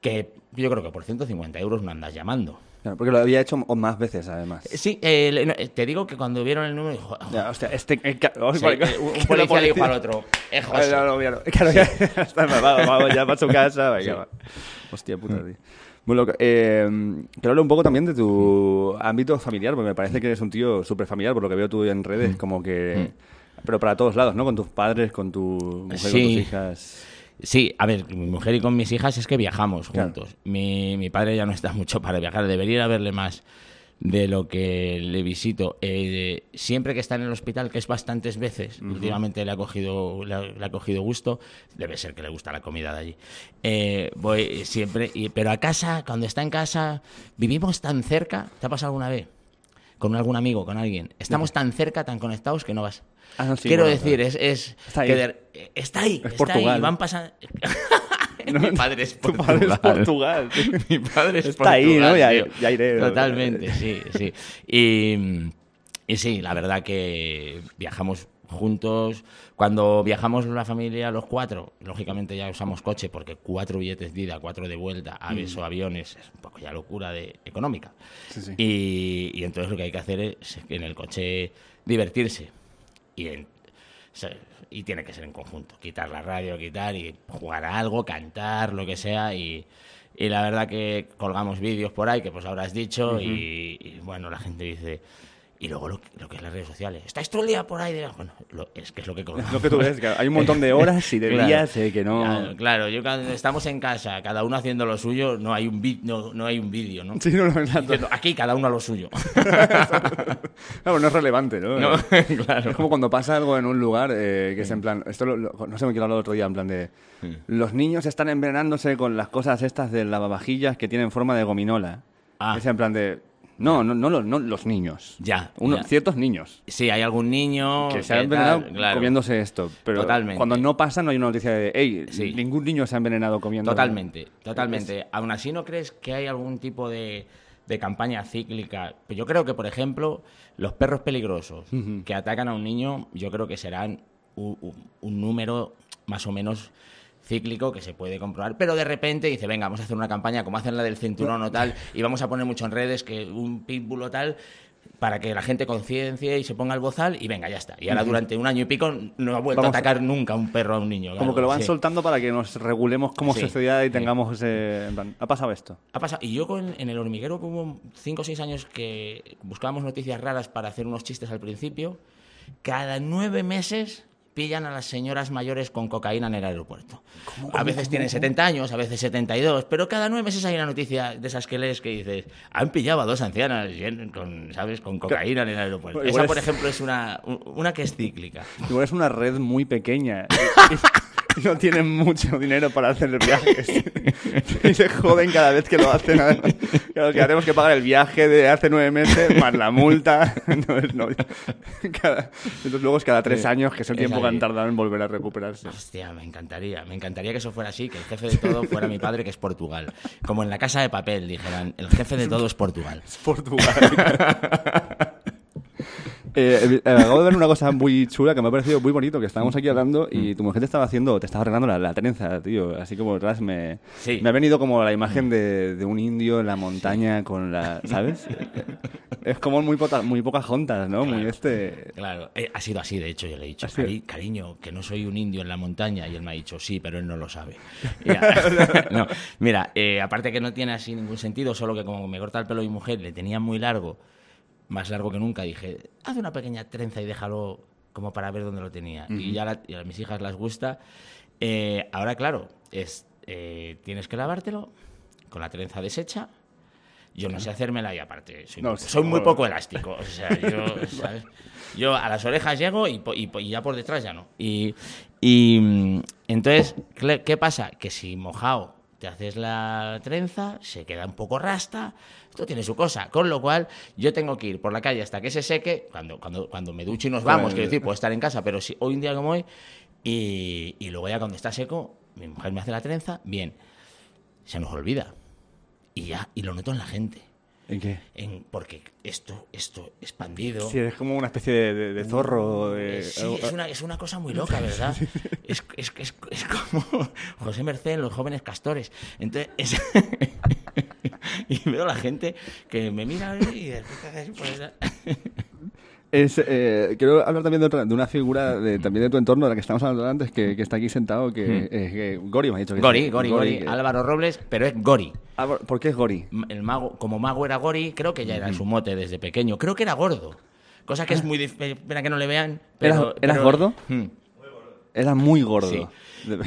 A: que yo creo que por 150 euros no andas llamando.
B: Claro, porque lo había hecho más veces, además.
A: Sí, eh, eh, te digo que cuando vieron el número, dijo,
B: Ya, hostia, este... eh, oh,
A: Sí,
B: vale,
A: eh, un un policía le dijo al otro,
B: Ay,
A: José.
B: no, no, mira, no. Claro, ya, ya está, vamos, vamos ya para su casa. venga, va. Hostia puta, tío. Loco. Eh, quiero hablar un poco también de tu ámbito familiar, porque me parece que eres un tío súper familiar, por lo que veo tú en redes, como que... Pero para todos lados, ¿no? Con tus padres, con tu mujer, con
A: Sí.
B: tus hijas.
A: Sí, a ver, mi mujer y con mis hijas es que viajamos
B: Claro.
A: juntos. Mi, mi padre ya no está mucho para viajar, debería ir a verle más de lo que le visito. Eh, siempre que está en el hospital, que es bastantes veces, últimamente le ha, cogido, le, ha, le ha cogido gusto, debe ser que le gusta la comida de allí. Eh, voy siempre, y- pero a casa, cuando está en casa, vivimos tan cerca, ¿te ha pasado alguna vez? Con algún amigo, con alguien. Estamos tan cerca, tan conectados que no vas.
B: Ah, no, sí,
A: Quiero
B: bueno,
A: decir, es, es
B: Está ahí.
A: que de- está ahí,
B: Es
A: está
B: Portugal.
A: ahí, van pasando. Mi padre es
B: Tu
A: Portugal.
B: padre es Portugal. tío.
A: Mi padre es
B: Está ahí, ¿no?
A: Portugal,
B: Ya- ya iré.
A: Totalmente, sí, sí. Y, y sí, la verdad que viajamos juntos. Cuando viajamos la familia, los cuatro, lógicamente ya usamos coche porque cuatro billetes de ida, cuatro de vuelta, aves o aviones, es un poco ya locura de, económica.
B: Sí, sí.
A: Y, y entonces lo que hay que hacer es en el coche divertirse. Y, en- y tiene que ser en conjunto. Quitar la radio, quitar y jugar a algo, cantar, lo que sea. Y, y la verdad que colgamos vídeos por ahí, que pues ahora has dicho. y, y, bueno, la gente dice... Y luego lo, que- lo que es las redes sociales. ¿Estáis todo el día por ahí? Bueno, lo- es que es lo que colgamos.
B: Lo que tú ves, hay un montón de horas y de
A: Claro.
B: días eh, que no...
A: Claro, claro, yo cuando estamos en casa, cada uno haciendo lo suyo, no hay un vi- no, no hay un vídeo, ¿no?
B: Sí, no, no.
A: Diciendo, Aquí cada uno a lo suyo.
B: Claro, no es relevante, ¿no?
A: No,
B: Es
A: claro.
B: como cuando pasa algo en un lugar que es en plan... Esto lo- lo- no sé, me quiero hablar el otro día, en plan de... Los niños están envenenándose con las cosas estas de lavavajillas que tienen forma de gominola.
A: Ah.
B: Es en plan de... No, no, no, los- no los niños.
A: Ya,
B: Uno-
A: ya.
B: Ciertos niños.
A: Sí, hay algún niño
B: Que se
A: tal,
B: envenenado
A: claro.
B: comiéndose esto. Pero
A: Totalmente.
B: cuando no pasa, no hay una noticia de... Hey,
A: Sí.
B: ningún niño se ha envenenado comiendo...
A: Totalmente, totalmente. Aún así, ¿no crees que hay algún tipo de, de campaña cíclica? Pues Yo creo que, por ejemplo, los perros peligrosos que atacan a un niño, yo creo que serán un, un- un número más o menos cíclico que se puede comprobar, pero de repente dice, venga, vamos a hacer una campaña como hacen la del cinturón o tal, y vamos a poner mucho en redes que un pitbull o tal, para que la gente conciencie y se ponga el bozal, y venga, ya está. Y ahora durante un año y pico no ha vuelto
B: Vamos
A: a atacar nunca un perro a un niño.
B: Como que lo van
A: sí.
B: soltando para que nos regulemos como
A: Sí,
B: sociedad y
A: sí.
B: tengamos ese... en plan, ¿Ha pasado esto?
A: Ha pasado. Y yo con, en el hormiguero hubo 5 o 6 años que buscábamos noticias raras para hacer unos chistes al principio, cada nueve meses pillan a las señoras mayores con cocaína en el aeropuerto. a veces tienen 70 años, a veces 72, pero cada nueve meses hay una noticia de esas que lees que dices, han pillado a dos ancianas con, ¿sabes? con cocaína en el aeropuerto.
B: Igual
A: Esa,
B: es-
A: por ejemplo, es una, una que es cíclica.
B: Igual es una red muy pequeña no tienen mucho dinero para hacer viajes. Y se joden cada vez que lo hacen. además. Claro, que tenemos que pagar el viaje de hace nueve meses más la multa. No es- no. Cada- entonces luego es cada tres años, que es el tiempo que han tardado en volver a recuperarse.
A: Hostia, me encantaría, me encantaría que eso fuera así, que el jefe de todo fuera mi padre, que es Portugal. Como en la casa de papel, dijeran, el jefe de todo es Portugal.
B: Es Portugal. Eh, eh, acabo de ver una cosa muy chula que me ha parecido muy bonito, que estábamos aquí hablando y tu mujer te estaba haciendo, te estaba arreglando la, la trenza, tío. Así como detrás me,
A: Sí.
B: me ha venido como la imagen de, de un indio en la montaña con la, ¿sabes? es como muy, pota- muy pocas juntas, ¿no? Muy este...
A: Claro, eh, ha sido así, de hecho, yo le he dicho. "Cari- cariño, que no soy un indio en la montaña, y él me ha dicho, sí, pero él no lo sabe. No, mira, eh, aparte que no tiene así ningún sentido, solo que como me corta el pelo mi mujer, le tenía muy largo, más largo que nunca, dije, haz una pequeña trenza y déjalo como para ver dónde lo tenía. Y ya la- y a mis hijas las gusta. Eh, ahora, claro, es, eh, tienes que lavártelo con la trenza deshecha. Yo no sé hacérmela y aparte soy,
B: No,
A: muy, soy muy poco elástico. O sea, yo, ¿sabes? Yo a las orejas llego y, y y ya por detrás ya no. Y, entonces, ¿qué pasa? Que si mojado te haces la trenza, se queda un poco rasta, esto tiene su cosa. Con lo cual, yo tengo que ir por la calle hasta que se seque, cuando, cuando, cuando me ducho y nos vamos,
B: Bueno,
A: quiero decir, puedo estar en casa, pero si hoy un día como hoy, y, y luego ya cuando está seco, mi mujer me hace la trenza, bien, se nos olvida. Y ya, y lo noto en la gente.
B: ¿En qué?
A: En, porque esto, esto expandido.
B: Sí, es como una especie de, de- de zorro. de-
A: Eh, sí,
B: algo-
A: es una, es una cosa muy loca, ¿verdad? Es, es, es, es como José Merced en Los Jóvenes Castores. Entonces, es- y veo a la gente que me mira y después pues,
B: Es, eh, quiero hablar también de, otra- de una figura de, también de tu entorno, de la que estamos hablando antes, que, que está aquí sentado, que, eh, que Gori me ha dicho que
A: Gori,
B: sí.
A: Gori, Gori,
B: que-
A: Álvaro Robles, pero es Gori.
B: Ah, ¿Por qué es Gori?
A: El mago, como mago era Gori, creo que ya era su mote desde pequeño. Creo que era gordo. Cosa que es muy difícil. Que no le vean. Pero,
B: ¿Eras- eras
A: pero-
B: gordo?
A: Hmm.
B: Era muy gordo.
A: Sí.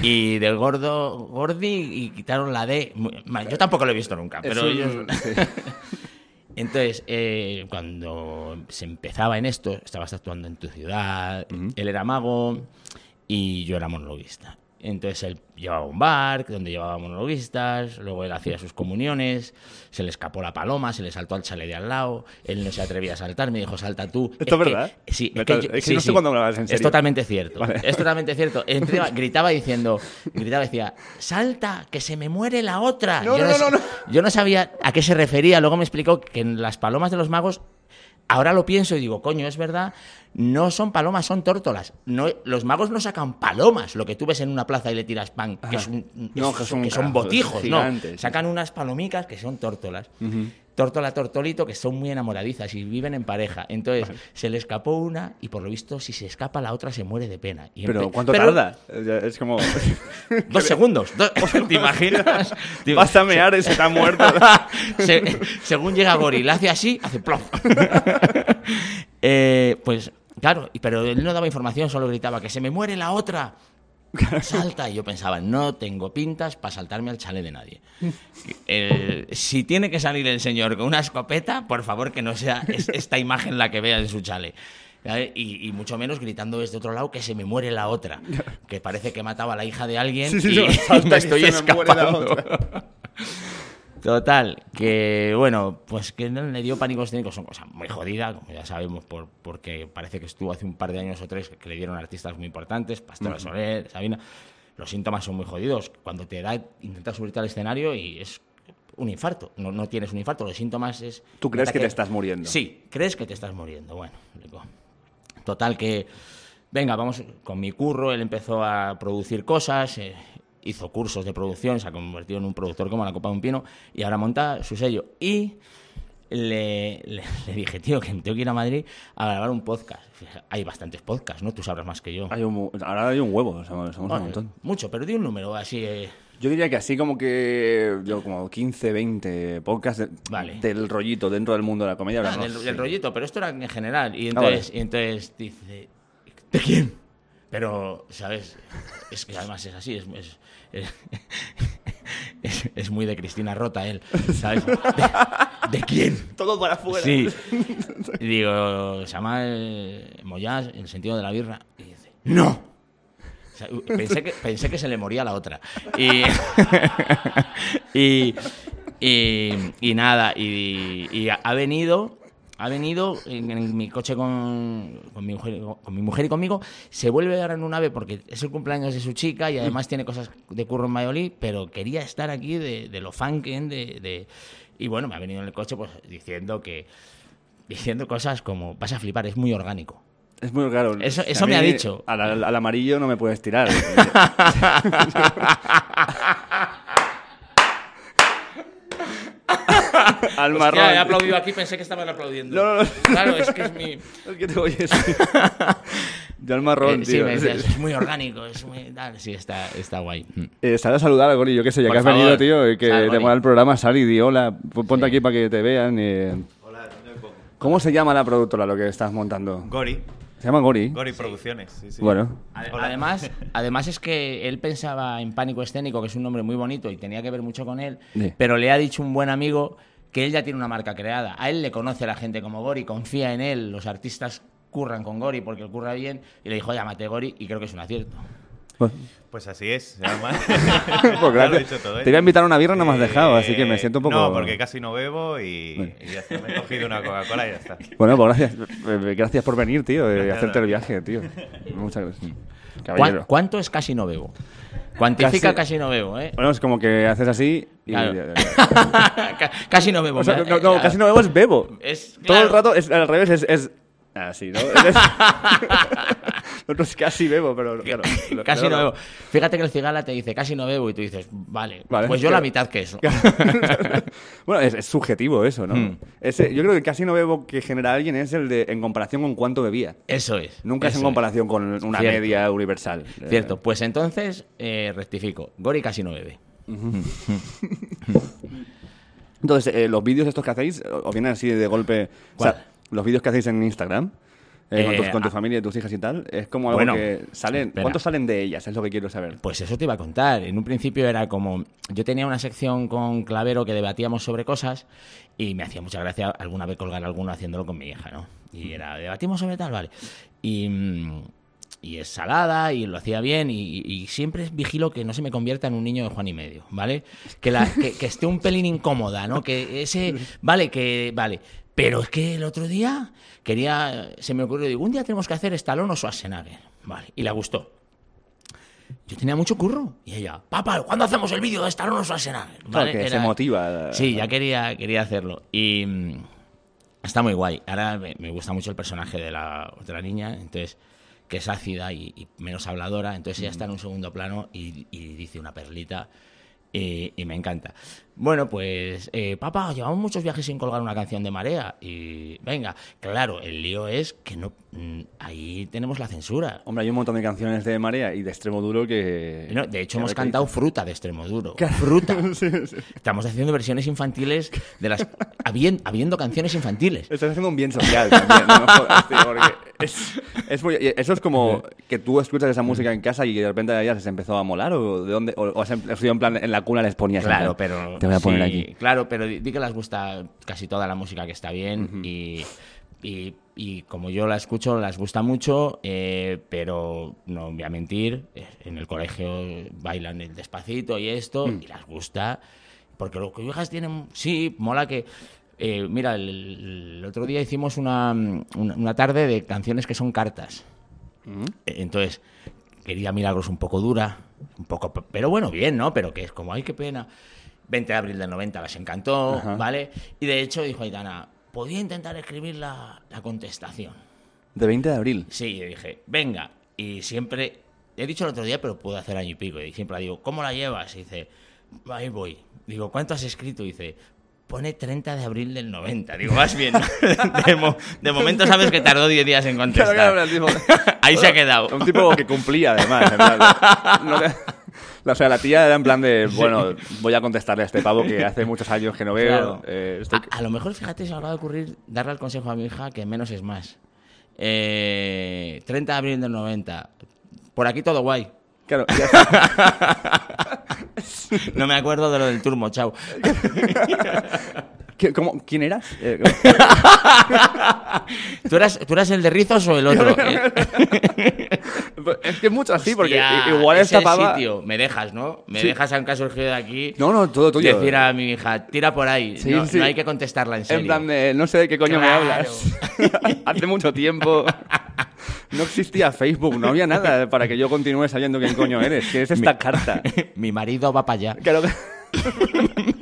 A: Y del gordo, Gordi, y quitaron la D. Yo tampoco lo he visto nunca, pero ellos... Entonces, eh, cuando se empezaba en esto, estabas actuando en tu ciudad, él era mago y yo era monologuista. Entonces él llevaba un bar donde llevaba monologuistas, luego él hacía sus comuniones, se le escapó la paloma, se le saltó al chale de al lado, él no se atrevía a saltar, me dijo, salta tú.
B: ¿Esto es
A: que-
B: verdad?
A: sí, es que,
B: tal-
A: yo-
B: es que
A: sí,
B: no sé
A: sí.
B: cuándo me lo en
A: Es totalmente cierto,
B: Vale.
A: es totalmente cierto. Encima gritaba diciendo, gritaba decía, salta, que se me muere la otra.
B: No,
A: yo,
B: no, no, no, no.
A: yo no sabía a qué se refería, luego me explicó que en las palomas de los magos Ahora lo pienso y digo, coño, es verdad, no son palomas, son tórtolas. No, los magos no sacan palomas, lo que tú ves en una plaza y le tiras pan, que, es un-
B: No,
A: es-
B: que son
A: que son
B: cazos
A: botijos,
B: gigantes,
A: no. Sacan unas palomicas que son tórtolas. Tórtola, tortolito, que son muy enamoradizas y viven en pareja. Entonces, se le escapó una y por lo visto, si se escapa la otra, se muere de pena. Y
B: Pero ¿cuánto
A: pero-
B: tarda? Es como...
A: Dos segundos. dos- ¿Te imaginas? Digo,
B: Vas a mear se ha muerto.
A: se- según llega Gori, le hace así, hace plof. Eh, pues claro, y- pero él no daba información, solo gritaba que se me muere la otra. Salta, y yo pensaba, no tengo pintas para saltarme al chale de nadie. Eh, si tiene que salir el señor con una escopeta, por favor que no sea es- esta imagen la que vea en su chale. Y, y mucho menos gritando desde otro lado que se me muere la otra. Que parece que mataba a la hija de alguien
B: Sí, sí,
A: y
B: no, salta y
A: estoy
B: me muere la
A: escapando.
B: otra.
A: Total, que bueno, pues que no le dio pánico escénico, son cosas muy jodidas, como ya sabemos, por, porque parece que estuvo hace un par de años o tres que le dieron artistas muy importantes, Pastora Soler, Sabina. Los síntomas son muy jodidos. Cuando te da, intentas subirte al escenario y es un infarto. No, no tienes un infarto, los síntomas es.
B: ¿Tú crees que te estás muriendo?
A: Sí, crees que te estás muriendo. Bueno, digo. Total que, venga, vamos con mi curro, él empezó a producir cosas, eh, hizo cursos de producción, se ha convertido en un productor como la Copa de un Pino y ahora monta su sello. Y le, le- le dije, tío, que tengo que ir a Madrid a grabar un podcast. Hay bastantes podcasts, ¿no? Tú sabrás más que yo.
B: Hay un- ahora hay un huevo, somos, somos
A: Bueno,
B: un montón.
A: Mucho, pero di un número así. eh,
B: Yo diría que así como que yo como 15, 20 podcasts de-
A: Vale.
B: del rollito dentro del mundo de la comedia.
A: Ah, del, rollito, pero esto era en general. Y
B: Ah, vale.
A: entonces, y entonces dice, ¿de quién? Pero, ¿sabes? Es que además es así, es, es, es- es- es muy de Cristina Rota él, ¿sabes? ¿De, de quién?
B: Todo para afuera.
A: Sí. Y digo, se llama Moyás, en el sentido de la birra. Y dice, ¡no! O sea, pensé, que, pensé que se le moría la otra. Y, y, y- y nada, y, y ha venido, ha venido en, en mi coche con, con, mi mujer, con mi mujer y conmigo, se vuelve ahora en un ave porque es el cumpleaños de su chica y además tiene cosas de curro en Mayolí, pero quería estar aquí de, de lo funken, de, de- Y bueno, me ha venido en el coche pues diciendo que... Diciendo cosas como, vas a flipar, es muy orgánico.
B: Es muy raro.
A: Eso- eso me ha dicho.
B: Al, al amarillo no me puedes tirar. al
A: Hostia,
B: marrón.
A: he aplaudido aquí, pensé que estaban aplaudiendo.
B: No, no, no.
A: Claro, es que es mi...
B: Es que te oyes. Yo al marrón,
A: Eh, sí,
B: tío. Sí.
A: es muy orgánico, es muy... tal. Sí, está, está guay.
B: Eh, sal a saludar a Gori, yo qué sé, ya
A: Por
B: que has
A: favor.
B: venido, tío, y que
A: Sal,
B: te mola el programa, sal y di hola. Ponte aquí para que te vean. eh. ¿Cómo se llama la productora lo que estás montando?
C: Gori.
B: Se llama Gori.
C: Gori Producciones. Sí, sí.
B: Bueno,
A: Ade-
C: Hola.
A: Además, además es que él pensaba en Pánico Escénico, que es un nombre muy bonito y tenía que ver mucho con él,
B: Sí.
A: pero le ha dicho un buen amigo que él ya tiene una marca creada. A él le conoce la gente como Gori, confía en él, los artistas curran con Gori porque él curra bien y le dijo, llámate Gori y creo que es un acierto.
B: pues,
C: Pues así es.
B: pues
C: dicho todo, ¿eh?
B: Te iba a invitar a una birra, no me has
C: Eh,
B: dejado, así que me siento un poco...
C: No, porque casi no bebo y,
B: Bueno.
C: y ya está. Me he cogido una Coca-Cola y ya está.
B: Bueno, pues gracias. Eh, Gracias por venir, tío, y
C: Gracias,
B: hacerte el viaje, tío. Muchas gracias.
A: ¿Cuán-
B: Caballero.
A: ¿Cuánto es casi no bebo? Cuantifica
B: Casi-
A: casi, no bebo, ¿eh?
B: Bueno, es como que haces así y...
A: Claro. Ca- casi no bebo.
B: O sea,
A: me-
B: no, no,
A: claro.
B: casi no bebo, es bebo.
A: Es-
B: Todo el rato es al revés, es... es así, ¿no? Nosotros casi bebo, pero claro.
A: Casi no bebo. Fíjate que el cigala te dice casi no bebo y tú dices, vale,
B: Vale,
A: pues yo
B: claro.
A: la mitad que eso.
B: bueno, es, es subjetivo eso, ¿no?
A: Hmm.
B: Ese- yo creo que el casi no bebo que genera alguien es el de en comparación con cuánto bebía.
A: Eso es.
B: Nunca es en comparación con una
A: Cierto.
B: media universal. Eh,
A: Cierto, pues entonces eh, rectifico. Gori casi no bebe.
B: Entonces, eh, los vídeos estos que hacéis, o- os vienen así de golpe. O sea, los vídeos que hacéis en Instagram. Eh, con,
A: Eh,
B: tu
A: ah,
B: familia, tus hijas y tal. Es como algo
A: Bueno,
B: que salen.
A: espera.
B: ¿Cuántos salen de ellas? Es lo que quiero saber.
A: Pues eso te iba a contar. En un principio era como. Yo tenía una sección con Clavero que debatíamos sobre cosas y me hacía mucha gracia alguna vez colgar alguno haciéndolo con mi hija, ¿no? Y era, debatimos sobre tal, vale. Y. Y es salada y lo hacía bien y, y siempre vigilo que no se me convierta en un niño de Juan y medio, ¿vale? Que, la, que, que esté un pelín incómoda, ¿no? Que ese, vale, que, vale. Pero es que el otro día quería, se me ocurrió, digo, un día tenemos que hacer Stallone o Schwarzenegger, ¿vale? Y le gustó. Yo tenía mucho curro. Y ella, papá, ¿cuándo hacemos el vídeo de Stallone o Schwarzenegger?
B: Claro,
A: ¿Vale?
B: que se motiva.
A: Sí, ya quería, quería hacerlo. Y mm, está muy guay. Ahora me, me gusta mucho el personaje de la otra niña, entonces que es ácida y, y menos habladora. Entonces ella está en un segundo plano y, y dice una perlita. Y, y me encanta. Bueno, pues, eh, papá, llevamos muchos viajes sin colgar una canción de marea. Y venga, claro, el lío es que no. Mm, Ahí tenemos la censura.
B: Hombre, hay un montón de canciones de Marea y de extremo duro que.
A: No, de hecho, hemos cantado fruta de extremo duro. Fruta. Estamos haciendo versiones infantiles de las. Habiendo, habiendo canciones infantiles.
B: Estás haciendo un bien social también, no me jodas, tío, porque es, es muy- eso es como que tú escuchas esa música en casa y de repente a ella se empezó a molar o de dónde o, o has em- sido en plan en la cuna les ponías en
A: Claro,
B: plan,
A: pero.
B: te voy a poner
A: sí,
B: aquí
A: Claro, pero di, di que les gusta casi toda la música que está bien y, y, y como yo la escucho, les gusta mucho, eh, pero no voy a mentir, eh, en el colegio bailan el despacito y esto, y les gusta, porque lo que hijas tienen, sí, mola que... eh, mira, el, el otro día hicimos una, una, una tarde de canciones que son cartas. Eh, Entonces, quería Milagros un poco dura, un poco, pe- pero bueno, bien, ¿no? Pero que es como, ay, qué pena. 20 de abril del 90 las encantó,
B: Ajá.
A: ¿vale? Y de hecho dijo Aitana, podía intentar escribir la, la contestación.
B: de 20 de abril
A: Sí, yo dije, venga. Y siempre, he dicho el otro día, pero puedo hacer año y pico. Y siempre digo, ¿cómo la llevas? Y dice, ahí voy. Digo, ¿cuánto has escrito? Y dice, pone 30 de abril del 90. Digo, vas bien. de, mo- de momento sabes que tardó 10 días en contestar.
B: Claro, claro, tipo-
A: Ahí se ha quedado.
B: un tipo que cumplía además en no le- o sea la tía era en plan de bueno voy a contestarle a este pavo que hace muchos años que no veo
A: Claro.
B: eh, estoy-
A: A, a lo mejor, fíjate, se me acaba de ocurrir darle el consejo a mi hija que menos es más. Eh, 30 de abril del 90. Por aquí todo guay.
B: claro ya.
A: No me acuerdo de lo del turmo, chao.
B: ¿Qué- cómo- ¿quién eras? Eh,
A: ¿Tú eras, ¿Tú eras el de Rizos o el otro?
B: es que es mucho así porque
A: Hostia,
B: igual esta pava
A: sitio. Me dejas, ¿no? Me
B: Sí.
A: dejas, aunque ha surgido de aquí.
B: no no todo tuyo
A: Decir a mi hija, tira por ahí.
B: Sí,
A: no,
B: sí.
A: no hay que contestarla en serio.
B: En plan de, no sé de qué coño
A: Claro.
B: me hablas. Hace mucho tiempo no existía Facebook, no había nada para que yo continúe sabiendo quién coño eres. ¿Qué es esta carta?
A: mi marido va para allá.
B: Claro que-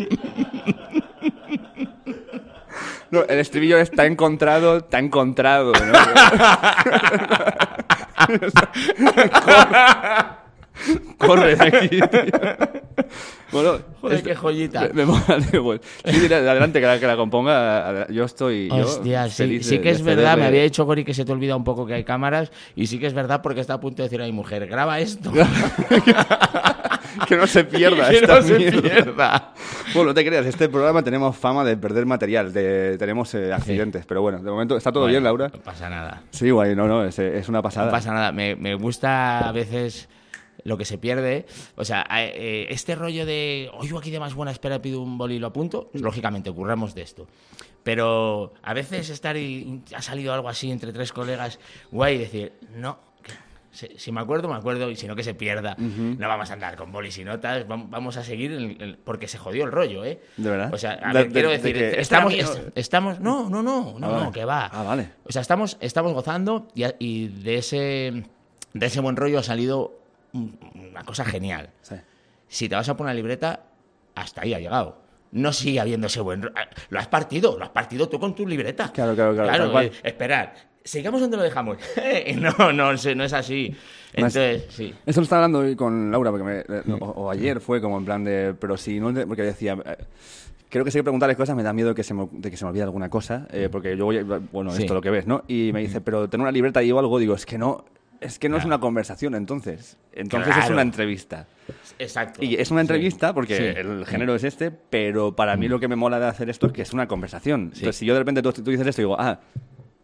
B: No, el estribillo está encontrado, está encontrado, ¿no? Corre de aquí, tío. Bueno,
A: Joder,
B: esto-
A: qué joyita.
B: Me, me mola, tío, pues. Sí, dile, adelante, que la, que la componga. Yo estoy. yo
A: Hostia, sí,
B: feliz
A: sí
B: de-
A: que
B: de
A: es verdad, me había dicho Gori que se te olvida un poco que hay cámaras y sí que es verdad porque está a punto de decir a mi mujer, graba esto.
B: Que no se pierda
A: que
B: esta
A: no se
B: mierda.
A: pierda.
B: Bueno, no te creas, este programa tenemos fama de perder material, de, tenemos eh, accidentes, pero bueno, de momento está todo
A: Bueno,
B: bien, Laura.
A: No pasa nada.
B: Sí, guay, no, no, es, es una pasada.
A: No pasa nada. Me, me gusta a veces lo que se pierde. O sea, eh, este rollo de, oigo aquí de más buena espera, pido un boli y lo apunto, lógicamente, curramos de esto. Pero a veces estar y ha salido algo así entre tres colegas, guay, decir, no. Si, si me acuerdo, me acuerdo, y si no, que se pierda. No vamos a andar con bolis y notas, vam- vamos a seguir, el- el- porque se jodió el rollo, ¿eh?
B: ¿De verdad?
A: O sea, a
B: De-
A: ver, quiero
B: de- de
A: decir, estamos, est- estamos, no, no, no, no,
B: Ah, vale.
A: no, que va.
B: Ah, vale.
A: O sea, estamos, estamos gozando y, de, ese, de ese buen rollo ha salido un- una cosa genial.
B: Sí.
A: Si te vas a poner la libreta, hasta ahí ha llegado. No sigue habiendo ese buen rollo. Lo has partido, lo has partido tú con tu libreta.
B: Claro, claro, claro, cual.
A: eh, esperar. Sigamos donde lo dejamos. no, no, no es así.
B: Es-
A: Entonces, sí.
B: Eso lo estaba hablando hoy con Laura, porque me- eh, o, o ayer fue como en plan de, pero si no, porque decía, eh, creo que si hay que preguntarles cosas me da miedo que se me, de que se me olvide alguna cosa, eh, porque yo voy, a- bueno,
A: Sí.
B: esto lo que ves, ¿no? Y me dice, pero tener una libreta y o algo, digo, es que no, es que no es
A: Claro.
B: una conversación, entonces, entonces es
A: Claro.
B: una entrevista.
A: Exacto.
B: Y es una
A: Sí.
B: entrevista porque
A: Sí.
B: el género es este, pero para mí lo que me mola de hacer esto es que es una conversación. Entonces, si yo de repente tú, tú dices esto y digo, ah,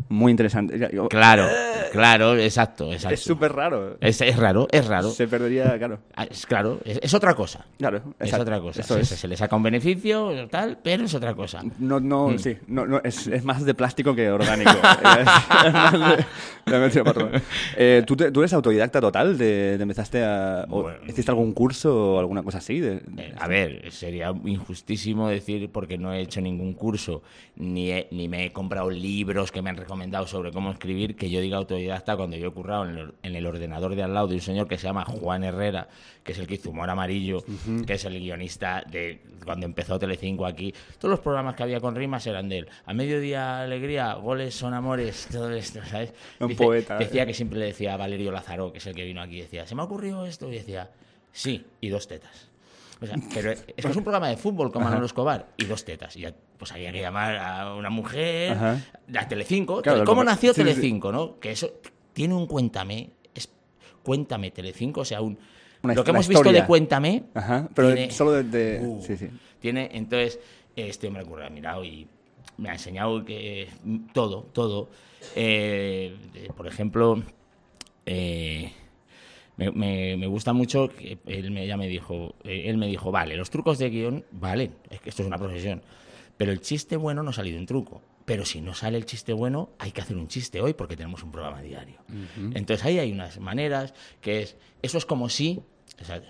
B: muy interesante. Yo-
A: Claro, claro, exacto, exacto.
B: Es súper raro.
A: Es, es raro, es raro.
B: Se perdería, claro.
A: Ah, Es, claro, es, es otra cosa.
B: Claro,
A: Es
B: exacto.
A: otra cosa.
B: Eso
A: se,
B: es.
A: se le saca un beneficio, tal, pero es otra cosa.
B: No, no,
A: Mm.
B: sí, no, no, es, es más de plástico que orgánico. es de- de. Eh, ¿tú, te- tú eres autodidacta total? ¿Te, te empezaste a...?
A: Bueno.
B: ¿Hiciste algún curso o alguna cosa así? De-
A: Eh, A ver, sería injustísimo decir porque no he hecho ningún curso ni, he- ni me he comprado libros que me han recomendado sobre cómo escribir que yo diga autodidacta cuando yo he currado en el, en el ordenador de al lado de un señor que se llama Juan Herrera, que es el que hizo Humor Amarillo, que es el guionista de cuando empezó Telecinco aquí. Todos los programas que había con rimas eran de él. A mediodía alegría, goles son amores, todo esto, ¿sabes?
B: Un poeta, ¿eh?
A: Decía que siempre le decía a Valerio Lázaro, que es el que vino aquí, decía, se me ha ocurrido esto, y decía, sí, y dos tetas. O sea, pero es que es un programa de fútbol con Manolo Escobar y dos tetas. Y ya, pues había que llamar a una mujer,
B: Ajá.
A: a Telecinco.
B: Claro,
A: ¿Cómo
B: como-
A: nació
B: sí.
A: Telecinco, no? Que eso tiene un Cuéntame, es Cuéntame Telecinco, o sea, un...
B: Una-
A: lo que hemos visto de Cuéntame...
B: Ajá, pero
A: tiene-
B: solo de... de-
A: Uh,
B: sí, sí.
A: Tiene, entonces, este hombre ocurre, ha mirado y me ha enseñado que todo, todo. Eh, por ejemplo, eh, me, me- me gusta mucho que él me, ya me dijo, eh, él me dijo, vale, los trucos de guion valen, es que esto es una profesión, pero el chiste bueno no ha salido un truco. Pero si no sale el chiste bueno, hay que hacer un chiste hoy porque tenemos un programa diario. Entonces ahí hay unas maneras que es, eso es como si, o sea,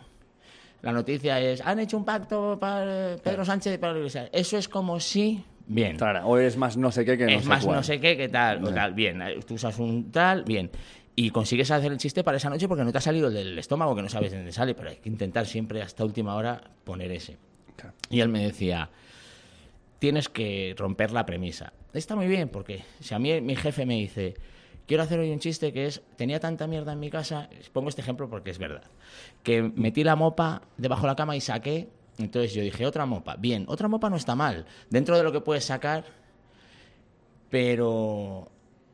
A: la noticia es, han hecho un pacto para Pedro Sánchez y. Eso es como si, bien,
B: Claro, o eres más no sé qué que no
A: es
B: sé
A: más
B: cuál.
A: no sé qué, qué tal, o tal, bien, eh, tú usas un tal, bien. Y consigues hacer el chiste para esa noche porque no te ha salido el del estómago, que no sabes de dónde sale, pero hay que intentar siempre hasta última hora poner ese.
B: Claro.
A: Y él me decía, tienes que romper la premisa. Está muy bien, porque si a mí mi jefe me dice, quiero hacer hoy un chiste que es, tenía tanta mierda en mi casa, pongo este ejemplo porque es verdad, que metí la mopa debajo de la cama y saqué, entonces yo dije, otra mopa, bien, otra mopa no está mal, dentro de lo que puedes sacar, pero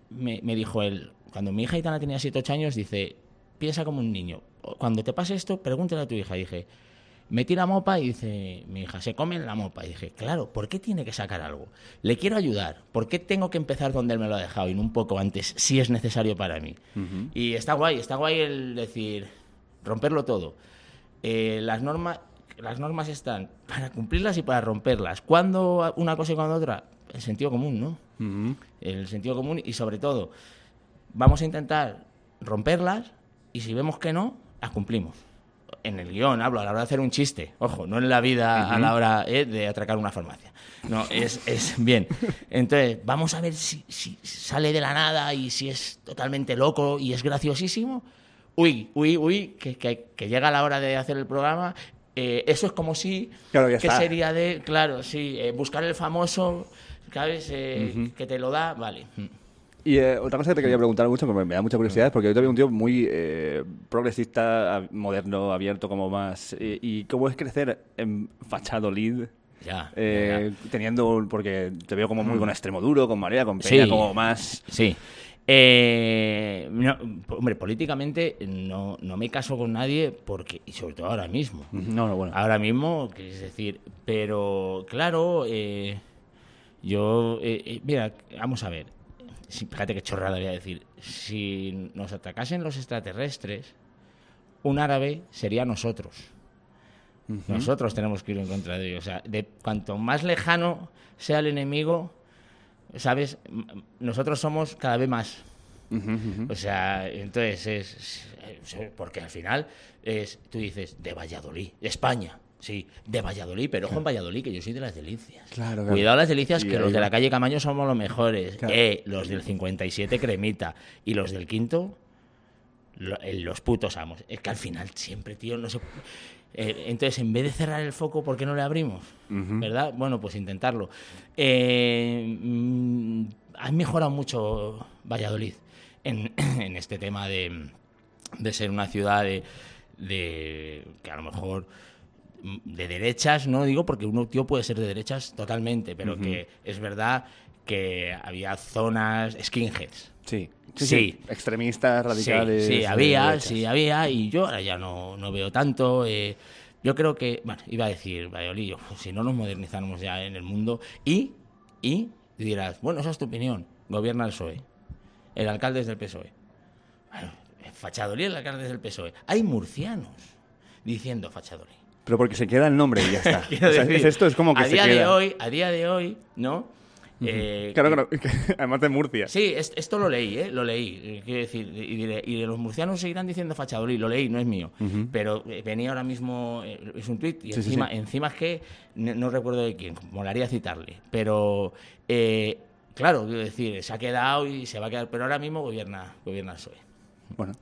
A: me, dijo él, cuando mi hija Itana tenía 7 8 años, dice, piensa como un niño. Cuando te pase esto, pregúntale a tu hija. dije, metí la mopa y dice, mi hija, se comen la mopa. Y dije, claro, ¿por qué tiene que sacar algo? Le quiero ayudar. ¿Por qué tengo que empezar donde él me lo ha dejado y no un poco antes, si es necesario para mí? Y está guay, está guay el decir, romperlo todo. Eh, las normas... Las normas están para cumplirlas y para romperlas. ¿Cuándo una cosa y cuándo otra? El sentido común, ¿no? El sentido común y sobre todo vamos a intentar romperlas y si vemos que no, las cumplimos. En el guion hablo a la hora de hacer un chiste, ojo, no en la vida a la hora eh, de atracar una farmacia. No, es, es bien. Entonces, vamos a ver si, si sale de la nada y si es totalmente loco y es graciosísimo. Uy, uy, uy, que, que- que llega la hora de hacer el programa. Eh, eso es como si.
B: Claro, ya
A: ¿Qué
B: está.
A: sería de.? Claro, sí, eh, buscar el famoso, ¿sabes? Eh, Que te lo da, vale. Mm.
B: Y eh, otra cosa que te quería preguntar mucho, que me, da mucha curiosidad, es porque yo te veo un tío muy eh, progresista, moderno, abierto, como más... eh, ¿Y cómo es crecer en Fachadolid?
A: Ya.
B: Eh,
A: ya.
B: teniendo, porque te veo como muy con extremo duro, con marea, con
A: Sí.
B: peña, como más...
A: Sí. Eh, no, hombre, políticamente no, no me caso con nadie porque, y sobre todo ahora mismo.
B: No, no, bueno.
A: Ahora mismo, es decir, pero claro, eh, yo, eh, mira, vamos a ver, si- fíjate qué chorrada voy a decir, si nos atacasen los extraterrestres, un árabe sería nosotros. Nosotros tenemos que ir en contra de ellos. O sea, de cuanto más lejano sea el enemigo, ¿sabes? Nosotros somos cada vez más. O sea, entonces es, es- Porque al final es, tú dices, de Valladolid, de España. Sí, de Valladolid, pero ojo en Valladolid, que yo soy de las delicias.
B: Claro, claro.
A: Cuidado las delicias,
B: Y
A: que los de la calle Camaño somos los mejores.
B: Claro.
A: Eh, los del 57 cremita. Y los del quinto, lo- eh, los putos amos. Es que al final siempre, tío, no se... Eh, entonces, en vez de cerrar el foco, ¿por qué no le abrimos? ¿Verdad? Bueno, pues intentarlo. Eh, mm, ha mejorado mucho Valladolid en, en este tema de, de ser una ciudad de, de- que a lo mejor de derechas, no digo porque uno tío puede ser de derechas totalmente, pero que es verdad que había zonas skinheads.
B: Sí. Sí,
A: Sí.
B: sí. Extremistas, radicales...
A: Sí, había,
B: derechas.
A: sí, había, y yo ahora ya no, no veo tanto. eh, yo creo que, bueno, iba a decir, Valladolid, si no nos modernizamos ya en el mundo, y, y dirás, bueno, esa es tu opinión, gobierna el PSOE. el alcalde es del PSOE. Bueno, Fachadolí, el alcalde es del PSOE. Hay murcianos diciendo Fachadolí.
B: Pero porque se queda el nombre y ya está. O sea, es esto es como que
A: a
B: se
A: día
B: queda.
A: de hoy, a día de hoy, ¿no? Eh,
B: Claro, claro. Además de Murcia.
A: Sí, es- esto lo leí, ¿eh? Lo leí. Quiero decir, y, diré- y los murcianos seguirán diciendo Fachadolí, lo leí, no es mío. Pero eh, venía ahora mismo, eh, es un tuit, y
B: Sí, sí,
A: encima,
B: sí.
A: encima es que no, no recuerdo de quién, molaría citarle. Pero, eh, claro, quiero decir, se ha quedado y se va a quedar, pero ahora mismo gobierna, gobierna el PSOE.
B: Bueno.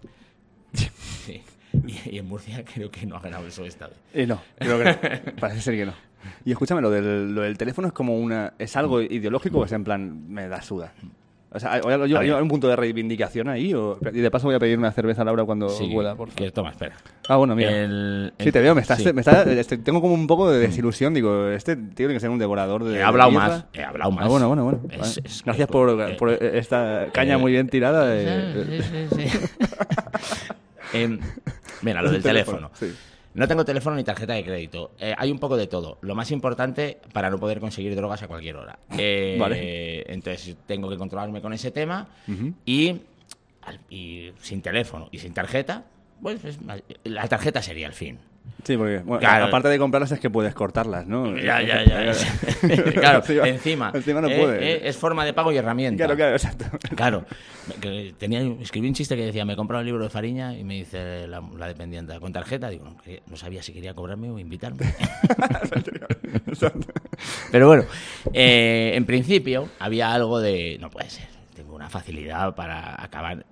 A: Sí. Y, en Murcia creo que no ha ganado el PSOE esta vez.
B: Eh, no, creo que no. Parece ser que no. Y escúchame, lo del, lo del teléfono es como una. ¿Es algo ideológico o es en plan, me da suda? O sea, ¿hay, hay- un punto de reivindicación ahí? O, y de paso voy a pedir una cerveza a Laura cuando
A: Sí,
B: pueda, por favor.
A: que, toma, espera.
B: Ah, bueno, mira.
A: El-
B: Sí, te veo, me estás,
A: sí.
B: me está- este, tengo como un poco de desilusión. Digo, este tiene que ser un devorador de.
A: He hablado
B: de
A: más, he hablado más.
B: Ah, bueno, bueno, bueno.
A: Es-
B: Vale.
A: es que-
B: Gracias por,
A: eh,
B: por esta caña
A: eh,
B: muy bien tirada.
A: Sí, sí, sí. Mira, lo del teléfono.
B: sí.
A: No tengo teléfono ni tarjeta de crédito. Eh, hay un poco de todo. Lo más importante para no poder conseguir drogas a cualquier hora. Eh,
B: Vale.
A: Entonces tengo que controlarme con ese tema y, sin teléfono y sin tarjeta, pues la tarjeta sería el fin.
B: Sí, porque bueno,
A: Claro.
B: aparte de comprarlas es que puedes cortarlas, ¿no?
A: Ya, ya, ya. claro,
B: Encima-
A: encima.
B: Encima no
A: eh,
B: puede.
A: eh, es forma de pago y herramienta.
B: Claro, claro, exacto.
A: Claro, que tenía, escribí un chiste que decía, me he comprado el libro de Fariña y me dice la, la dependiente, ¿con tarjeta? Digo, no, sabía si quería cobrarme o invitarme. Pero bueno, eh, en principio había algo de, no puede ser, tengo una facilidad para acabar.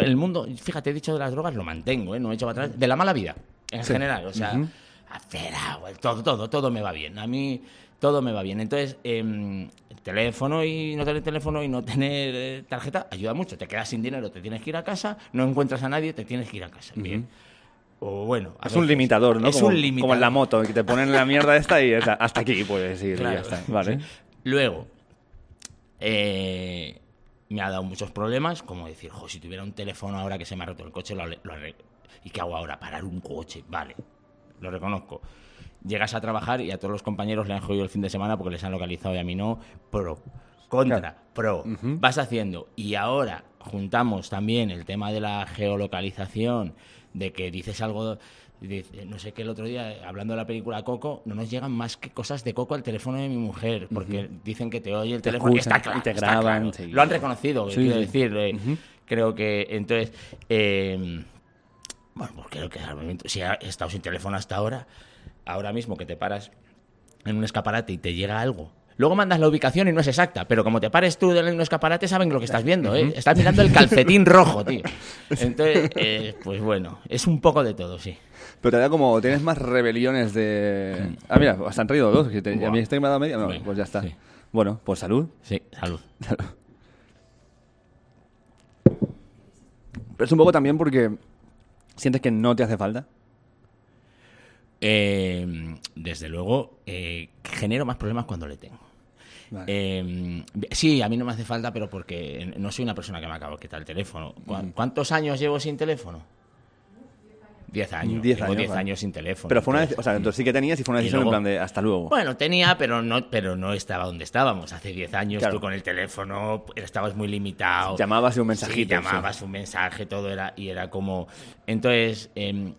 A: El mundo, fíjate, he dicho de las drogas, lo mantengo, ¿eh? no he hecho para atrás, de la mala vida, en
B: Sí.
A: general, o sea,
B: Ujú.
A: hacer agua, todo, todo, todo me va bien. A mí todo me va bien. Entonces, el teléfono y no tener teléfono y no tener eh, tarjeta ayuda mucho. Te quedas sin dinero, te tienes que ir a casa, no encuentras a nadie, te tienes que ir a casa. Bien. O bueno,
B: Es un limitador, ¿no?
A: Es
B: como,
A: un limitador.
B: Como en la moto, que te ponen la mierda esta y hasta aquí puedes ir. y
A: Claro.
B: ya está. Vale.
A: Luego, eh, me ha dado muchos problemas, como decir, jo, si tuviera un teléfono ahora que se me ha roto el coche, lo, lo ¿y qué hago ahora? Parar un coche, vale, lo reconozco. Llegas a trabajar y a todos los compañeros le han jodido el fin de semana porque les han localizado y a mí no, pro, contra,
B: Claro.
A: pro, vas haciendo. Y ahora juntamos también el tema de la geolocalización, de que dices algo... No sé qué el otro día, hablando de la película Coco, no nos llegan más que cosas de Coco al teléfono de mi mujer, porque dicen que te oye el
B: Te
A: teléfono.
B: escuchan
A: está claro,
B: y te
A: está
B: graban,
A: claro.
B: sí.
A: Lo han reconocido,
B: Sí,
A: quiero
B: sí.
A: decir. eh, Creo que entonces. eh, bueno, pues creo que si ha estado sin teléfono hasta ahora, ahora mismo que te paras en un escaparate y te llega algo. Luego mandas la ubicación y no es exacta, pero como te pares tú en un escaparate, saben lo que estás viendo, ¿eh? Estás mirando el calcetín rojo, tío. Entonces, eh, pues bueno, es un poco de todo, sí.
B: Pero te da como, tienes más rebeliones de... Ah, mira, has han traído dos. que te- a mí este me ha dado media. No, pues ya está.
A: sí.
B: Bueno, pues salud.
A: Sí, salud.
B: Pero es un poco también porque sientes que no te hace falta.
A: Eh, desde luego, eh, genero más problemas cuando le tengo.
B: Vale.
A: Eh, sí, a mí no me hace falta, pero porque no soy una persona que me acabo de quitar el teléfono. ¿Cu- ¿Cuántos años llevo sin teléfono? Diez años.
B: Diez
A: Llevo
B: años,
A: diez
B: vale.
A: años sin teléfono.
B: Pero fue una
A: entonces-
B: o sea, entonces sí que tenías y fue una decisión
A: luego-
B: en plan de hasta luego.
A: Bueno, tenía, pero no, pero no estaba donde estábamos. Hace 10 años
B: Claro.
A: tú con el teléfono estabas muy limitado.
B: Llamabas y un mensajito,
A: Sí, llamabas un mensaje, todo era. Y era como. Entonces. em,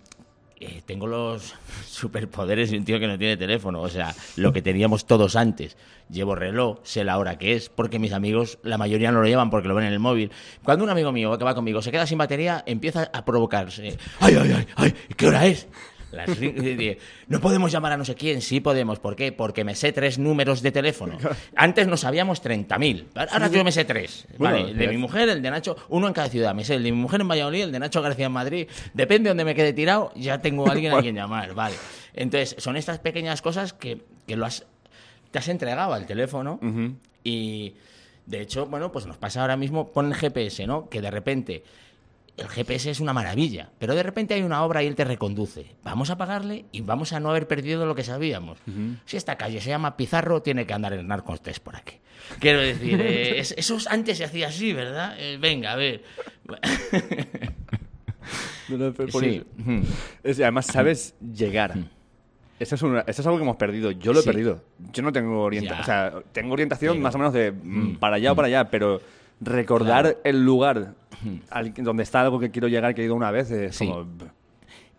A: eh, tengo los superpoderes de un tío que no tiene teléfono. O sea, lo que teníamos todos antes. Llevo reloj, sé la hora que es, porque mis amigos, la mayoría no lo llevan porque lo ven en el móvil. Cuando un amigo mío que va conmigo se queda sin batería, empieza a provocarse. ¡Ay, ay, ay! ay ¿Qué hora es? Las no podemos llamar a no sé quién, sí podemos. ¿Por qué? Porque me sé tres números de teléfono. Antes nos sabíamos 30.000. Ahora yo me sé tres.
B: Bueno,
A: vale, el de mi mujer, el de Nacho, uno en cada ciudad. Me sé el de mi mujer en Valladolid, el de Nacho García en Madrid. Depende de donde me quede tirado, ya tengo a alguien a quien llamar. Vale. Entonces, son estas pequeñas cosas que, que lo has, te has entregado al teléfono y, de hecho, bueno, pues nos pasa ahora mismo, pon el GPS, ¿no? Que de repente el GPS es una maravilla, pero de repente hay una obra y él te reconduce. Vamos a pagarle y vamos a no haber perdido lo que sabíamos. Si esta calle se llama Pizarro, tiene que andar el Narcos 3 por aquí. Quiero decir, eh, es- eso antes se hacía así, ¿verdad? Eh, venga, a ver. Sí.
B: Es- además, sabes llegar. Eso es, una- eso es algo que hemos perdido. Yo lo he
A: Sí.
B: perdido. Yo no tengo orientación. O sea, tengo orientación más o menos de mm, para allá o para allá, pero recordar el lugar al- donde está algo que quiero llegar, que he ido una vez, es
A: Sí.
B: como...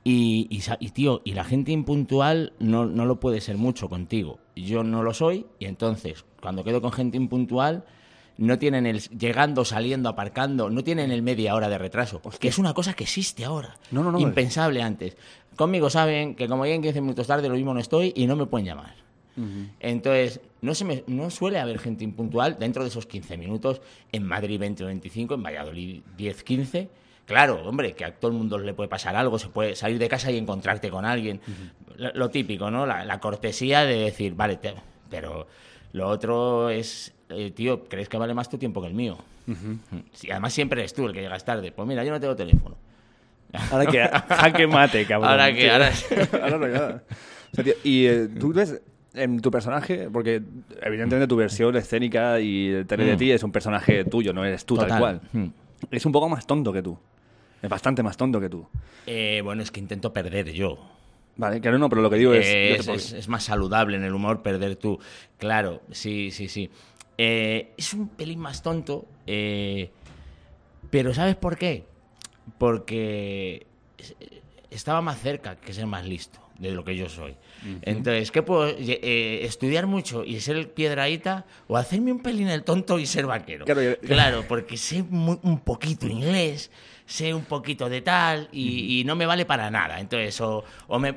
A: Y, y, tío, y la gente impuntual no, no lo puede ser mucho contigo. Yo no lo soy, y entonces, cuando quedo con gente impuntual, no tienen el llegando, saliendo, aparcando, no tienen el media hora de retraso. Que es una cosa que existe ahora.
B: No, no, no,
A: Impensable antes. Conmigo saben que como lleguen 15 minutos tarde, lo mismo no estoy y no me pueden llamar. Entonces, no, se me- no suele haber gente impuntual dentro de esos 15 minutos. En Madrid 20 o 25, en Valladolid 10, 15. Claro, hombre, que a todo el mundo le puede pasar algo, se puede salir de casa y encontrarte con alguien. lo, lo típico, ¿no? La, la cortesía de decir, vale, te- pero lo otro es, eh, tío, ¿crees que vale más tu tiempo que el mío? Sí, además siempre eres tú el que llegas tarde. Pues mira, yo no tengo teléfono.
B: Ahora que mate, cabrón.
A: Ahora que- ahora-
B: Ahora no nada. O sea, tío, y eh, tú ves en tu personaje, porque evidentemente tu versión escénica y el tele de
A: Mm.
B: ti es un personaje tuyo, no eres tú tal cual.
A: Mm.
B: Es un poco más tonto que tú. Es bastante más tonto que tú.
A: Eh, bueno, es que intento perder yo.
B: Vale, claro, no, pero lo que digo es...
A: es,
B: puedo-
A: es- es más saludable en el humor perder tú. Claro, sí, sí, sí. Eh, es un pelín más tonto, eh, pero ¿sabes por qué? Porque es- estaba más cerca que ser más listo de lo que yo soy. Entonces, ¿qué puedo? Eh, ¿Estudiar mucho y ser piedraíta o hacerme un pelín el tonto y ser vaquero?
B: Claro, yo-
A: Claro, porque sé muy- un poquito inglés, sé un poquito de tal y, y no me vale para nada. Entonces, o, o me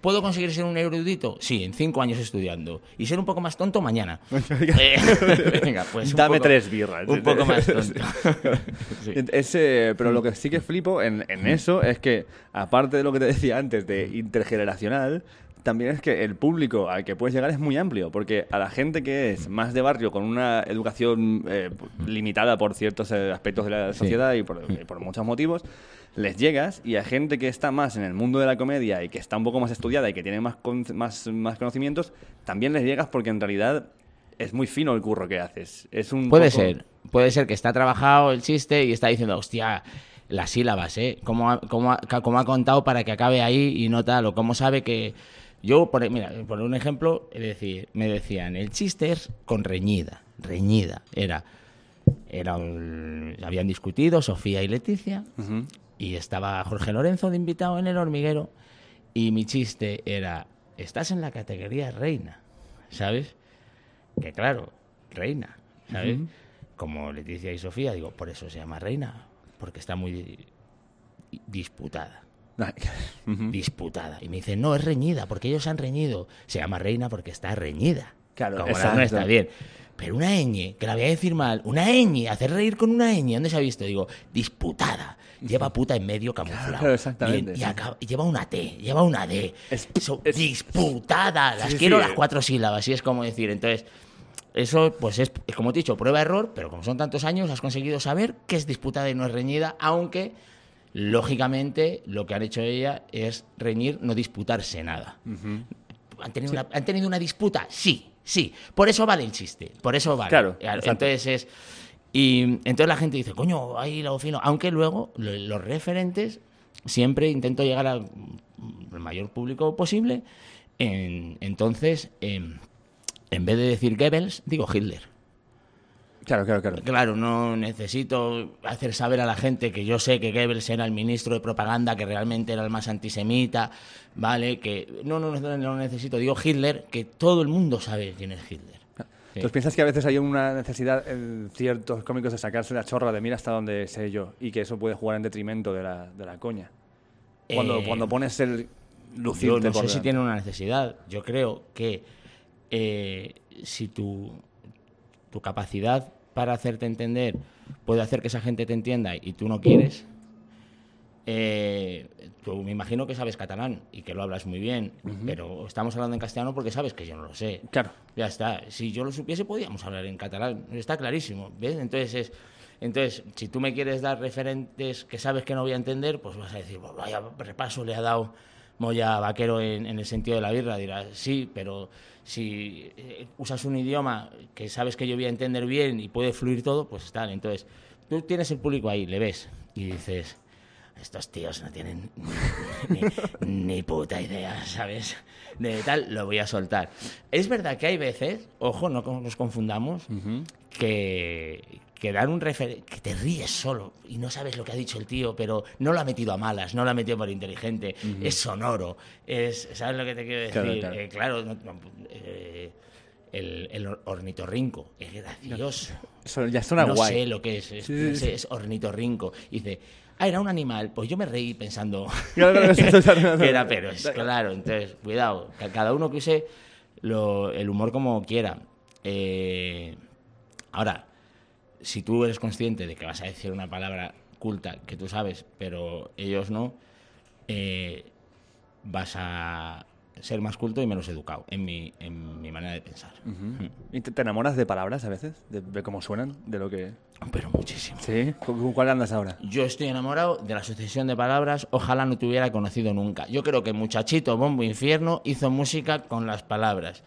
A: puedo conseguir ser un erudito, sí, en cinco años estudiando y ser un poco más tonto mañana. Eh, venga, pues un
B: Dame
A: poco-
B: tres birras.
A: Un poco más tonto. Sí.
B: Ese, pero lo que sí que flipo en, en eso es que, aparte de lo que te decía antes de intergeneracional, también es que el público al que puedes llegar es muy amplio, porque a la gente que es más de barrio, con una educación eh, limitada por ciertos eh, aspectos de la sociedad y por, y por muchos motivos, les llegas y a gente que está más en el mundo de la comedia y que está un poco más estudiada y que tiene más, con- más, más conocimientos, también les llegas porque en realidad es muy fino el curro que haces. Es un
A: Puede
B: poco-
A: ser, puede ser que está trabajado el chiste y está diciendo, hostia, las sílabas, ¿eh? ¿Cómo ha, cómo ha- cómo ha contado para que acabe ahí y no tal? O cómo sabe que... Yo, por, mira, por un ejemplo, es decir, me decían, el chiste es con reñida, reñida. Era, era un- habían discutido Sofía y Leticia y estaba Jorge Lorenzo de invitado en el hormiguero y mi chiste era, estás en la categoría reina, ¿sabes? Que claro, reina, ¿sabes? Como Leticia y Sofía, digo, por eso se llama reina, porque está muy di- disputada. disputada. Y me dicen, no, es reñida, porque ellos han reñido. Se llama reina porque está reñida.
B: Claro,
A: Como la
B: exacto.
A: nuestra, bien. Pero una ñ, que la voy a decir mal, una ñ, hacer reír con una ñ, ¿dónde se ha visto? Digo, disputada. Lleva puta en medio camuflado.
B: Claro, exactamente,
A: Bien, y acaba- lleva una T, lleva una D.
B: Es-
A: Eso,
B: es-
A: disputada. Las
B: sí,
A: quiero
B: sí.
A: las cuatro sílabas, y es como decir. Entonces, eso, pues es, como te he dicho, prueba-error, pero como son tantos años, has conseguido saber qué es disputada y no es reñida, aunque, lógicamente, lo que han hecho ella es reñir, no disputarse nada. ¿Han tenido, una, ¿Han tenido una disputa? Sí, sí. Por eso vale el chiste. Por eso vale.
B: Claro.
A: Entonces es. Y entonces la gente dice, coño, ahí lo fino. Aunque luego lo- los referentes siempre intento llegar al mayor público posible. En- entonces, em, en vez de decir Goebbels, digo Hitler.
B: Claro, claro, claro.
A: Claro, no necesito hacer saber a la gente que yo sé que Goebbels era el ministro de propaganda, que realmente era el más antisemita, ¿vale? Que no, no, no, no necesito. Digo Hitler, que todo el mundo sabe quién es Hitler.
B: Entonces piensas que a veces hay una necesidad en ciertos cómicos de sacarse la chorra de mira hasta donde sé yo y que eso puede jugar en detrimento de la, de la coña. Cuando,
A: Eh,
B: cuando pones el
A: Yo
B: lucirte
A: no
B: por
A: sé si tiene una necesidad. Yo creo que eh, si tu, tu capacidad para hacerte entender puede hacer que esa gente te entienda y tú no quieres, eh, tú me imagino que sabes catalán y que lo hablas muy bien, pero estamos hablando en castellano porque sabes que yo no lo sé.
B: Claro.
A: Ya está. Si yo lo supiese, podíamos hablar en catalán. Está clarísimo. ¿Ves? Entonces, es, entonces, si tú me quieres dar referentes que sabes que no voy a entender, pues vas a decir, "Pues vaya repaso le ha dado Moya Vaquero en, en el sentido de la birra. Dirás, sí, pero si eh, usas un idioma que sabes que yo voy a entender bien y puede fluir todo, pues tal. Entonces, tú tienes el público ahí, le ves y dices, estos tíos no tienen ni, ni- ni puta idea, ¿sabes? De tal, lo voy a soltar. Es verdad que hay veces, ojo, no nos confundamos, que, que dan un referente, que te ríes solo y no sabes lo que ha dicho el tío, pero no lo ha metido a malas, no lo ha metido por inteligente, es sonoro, es, ¿sabes lo que te quiero decir?
B: Claro, claro.
A: Eh, claro, no- no, eh, el, el ornitorrinco es gracioso.
B: Eso ya suena
A: no
B: guay.
A: sé lo que es, es,
B: Sí, sí,
A: no sé,
B: sí.
A: es ornitorrinco. Y dice, ah, era un animal. Pues yo me reí pensando que era, pero es claro. Entonces, cuidado, ca- cada uno que use lo- el humor como quiera. Eh, ahora, si tú eres consciente de que vas a decir una palabra culta que tú sabes, pero ellos no, eh, vas a ser más culto y menos educado, en mi, en mi manera de pensar.
B: ¿Y te, te enamoras de palabras a veces? ¿De, de cómo suenan? ¿De lo que...?
A: Pero muchísimo.
B: ¿Sí? ¿Con con cuál andas ahora?
A: Yo estoy enamorado de la sucesión de palabras, ojalá no te hubiera conocido nunca. Yo creo que Muchachito Bombo Infierno hizo música con las palabras.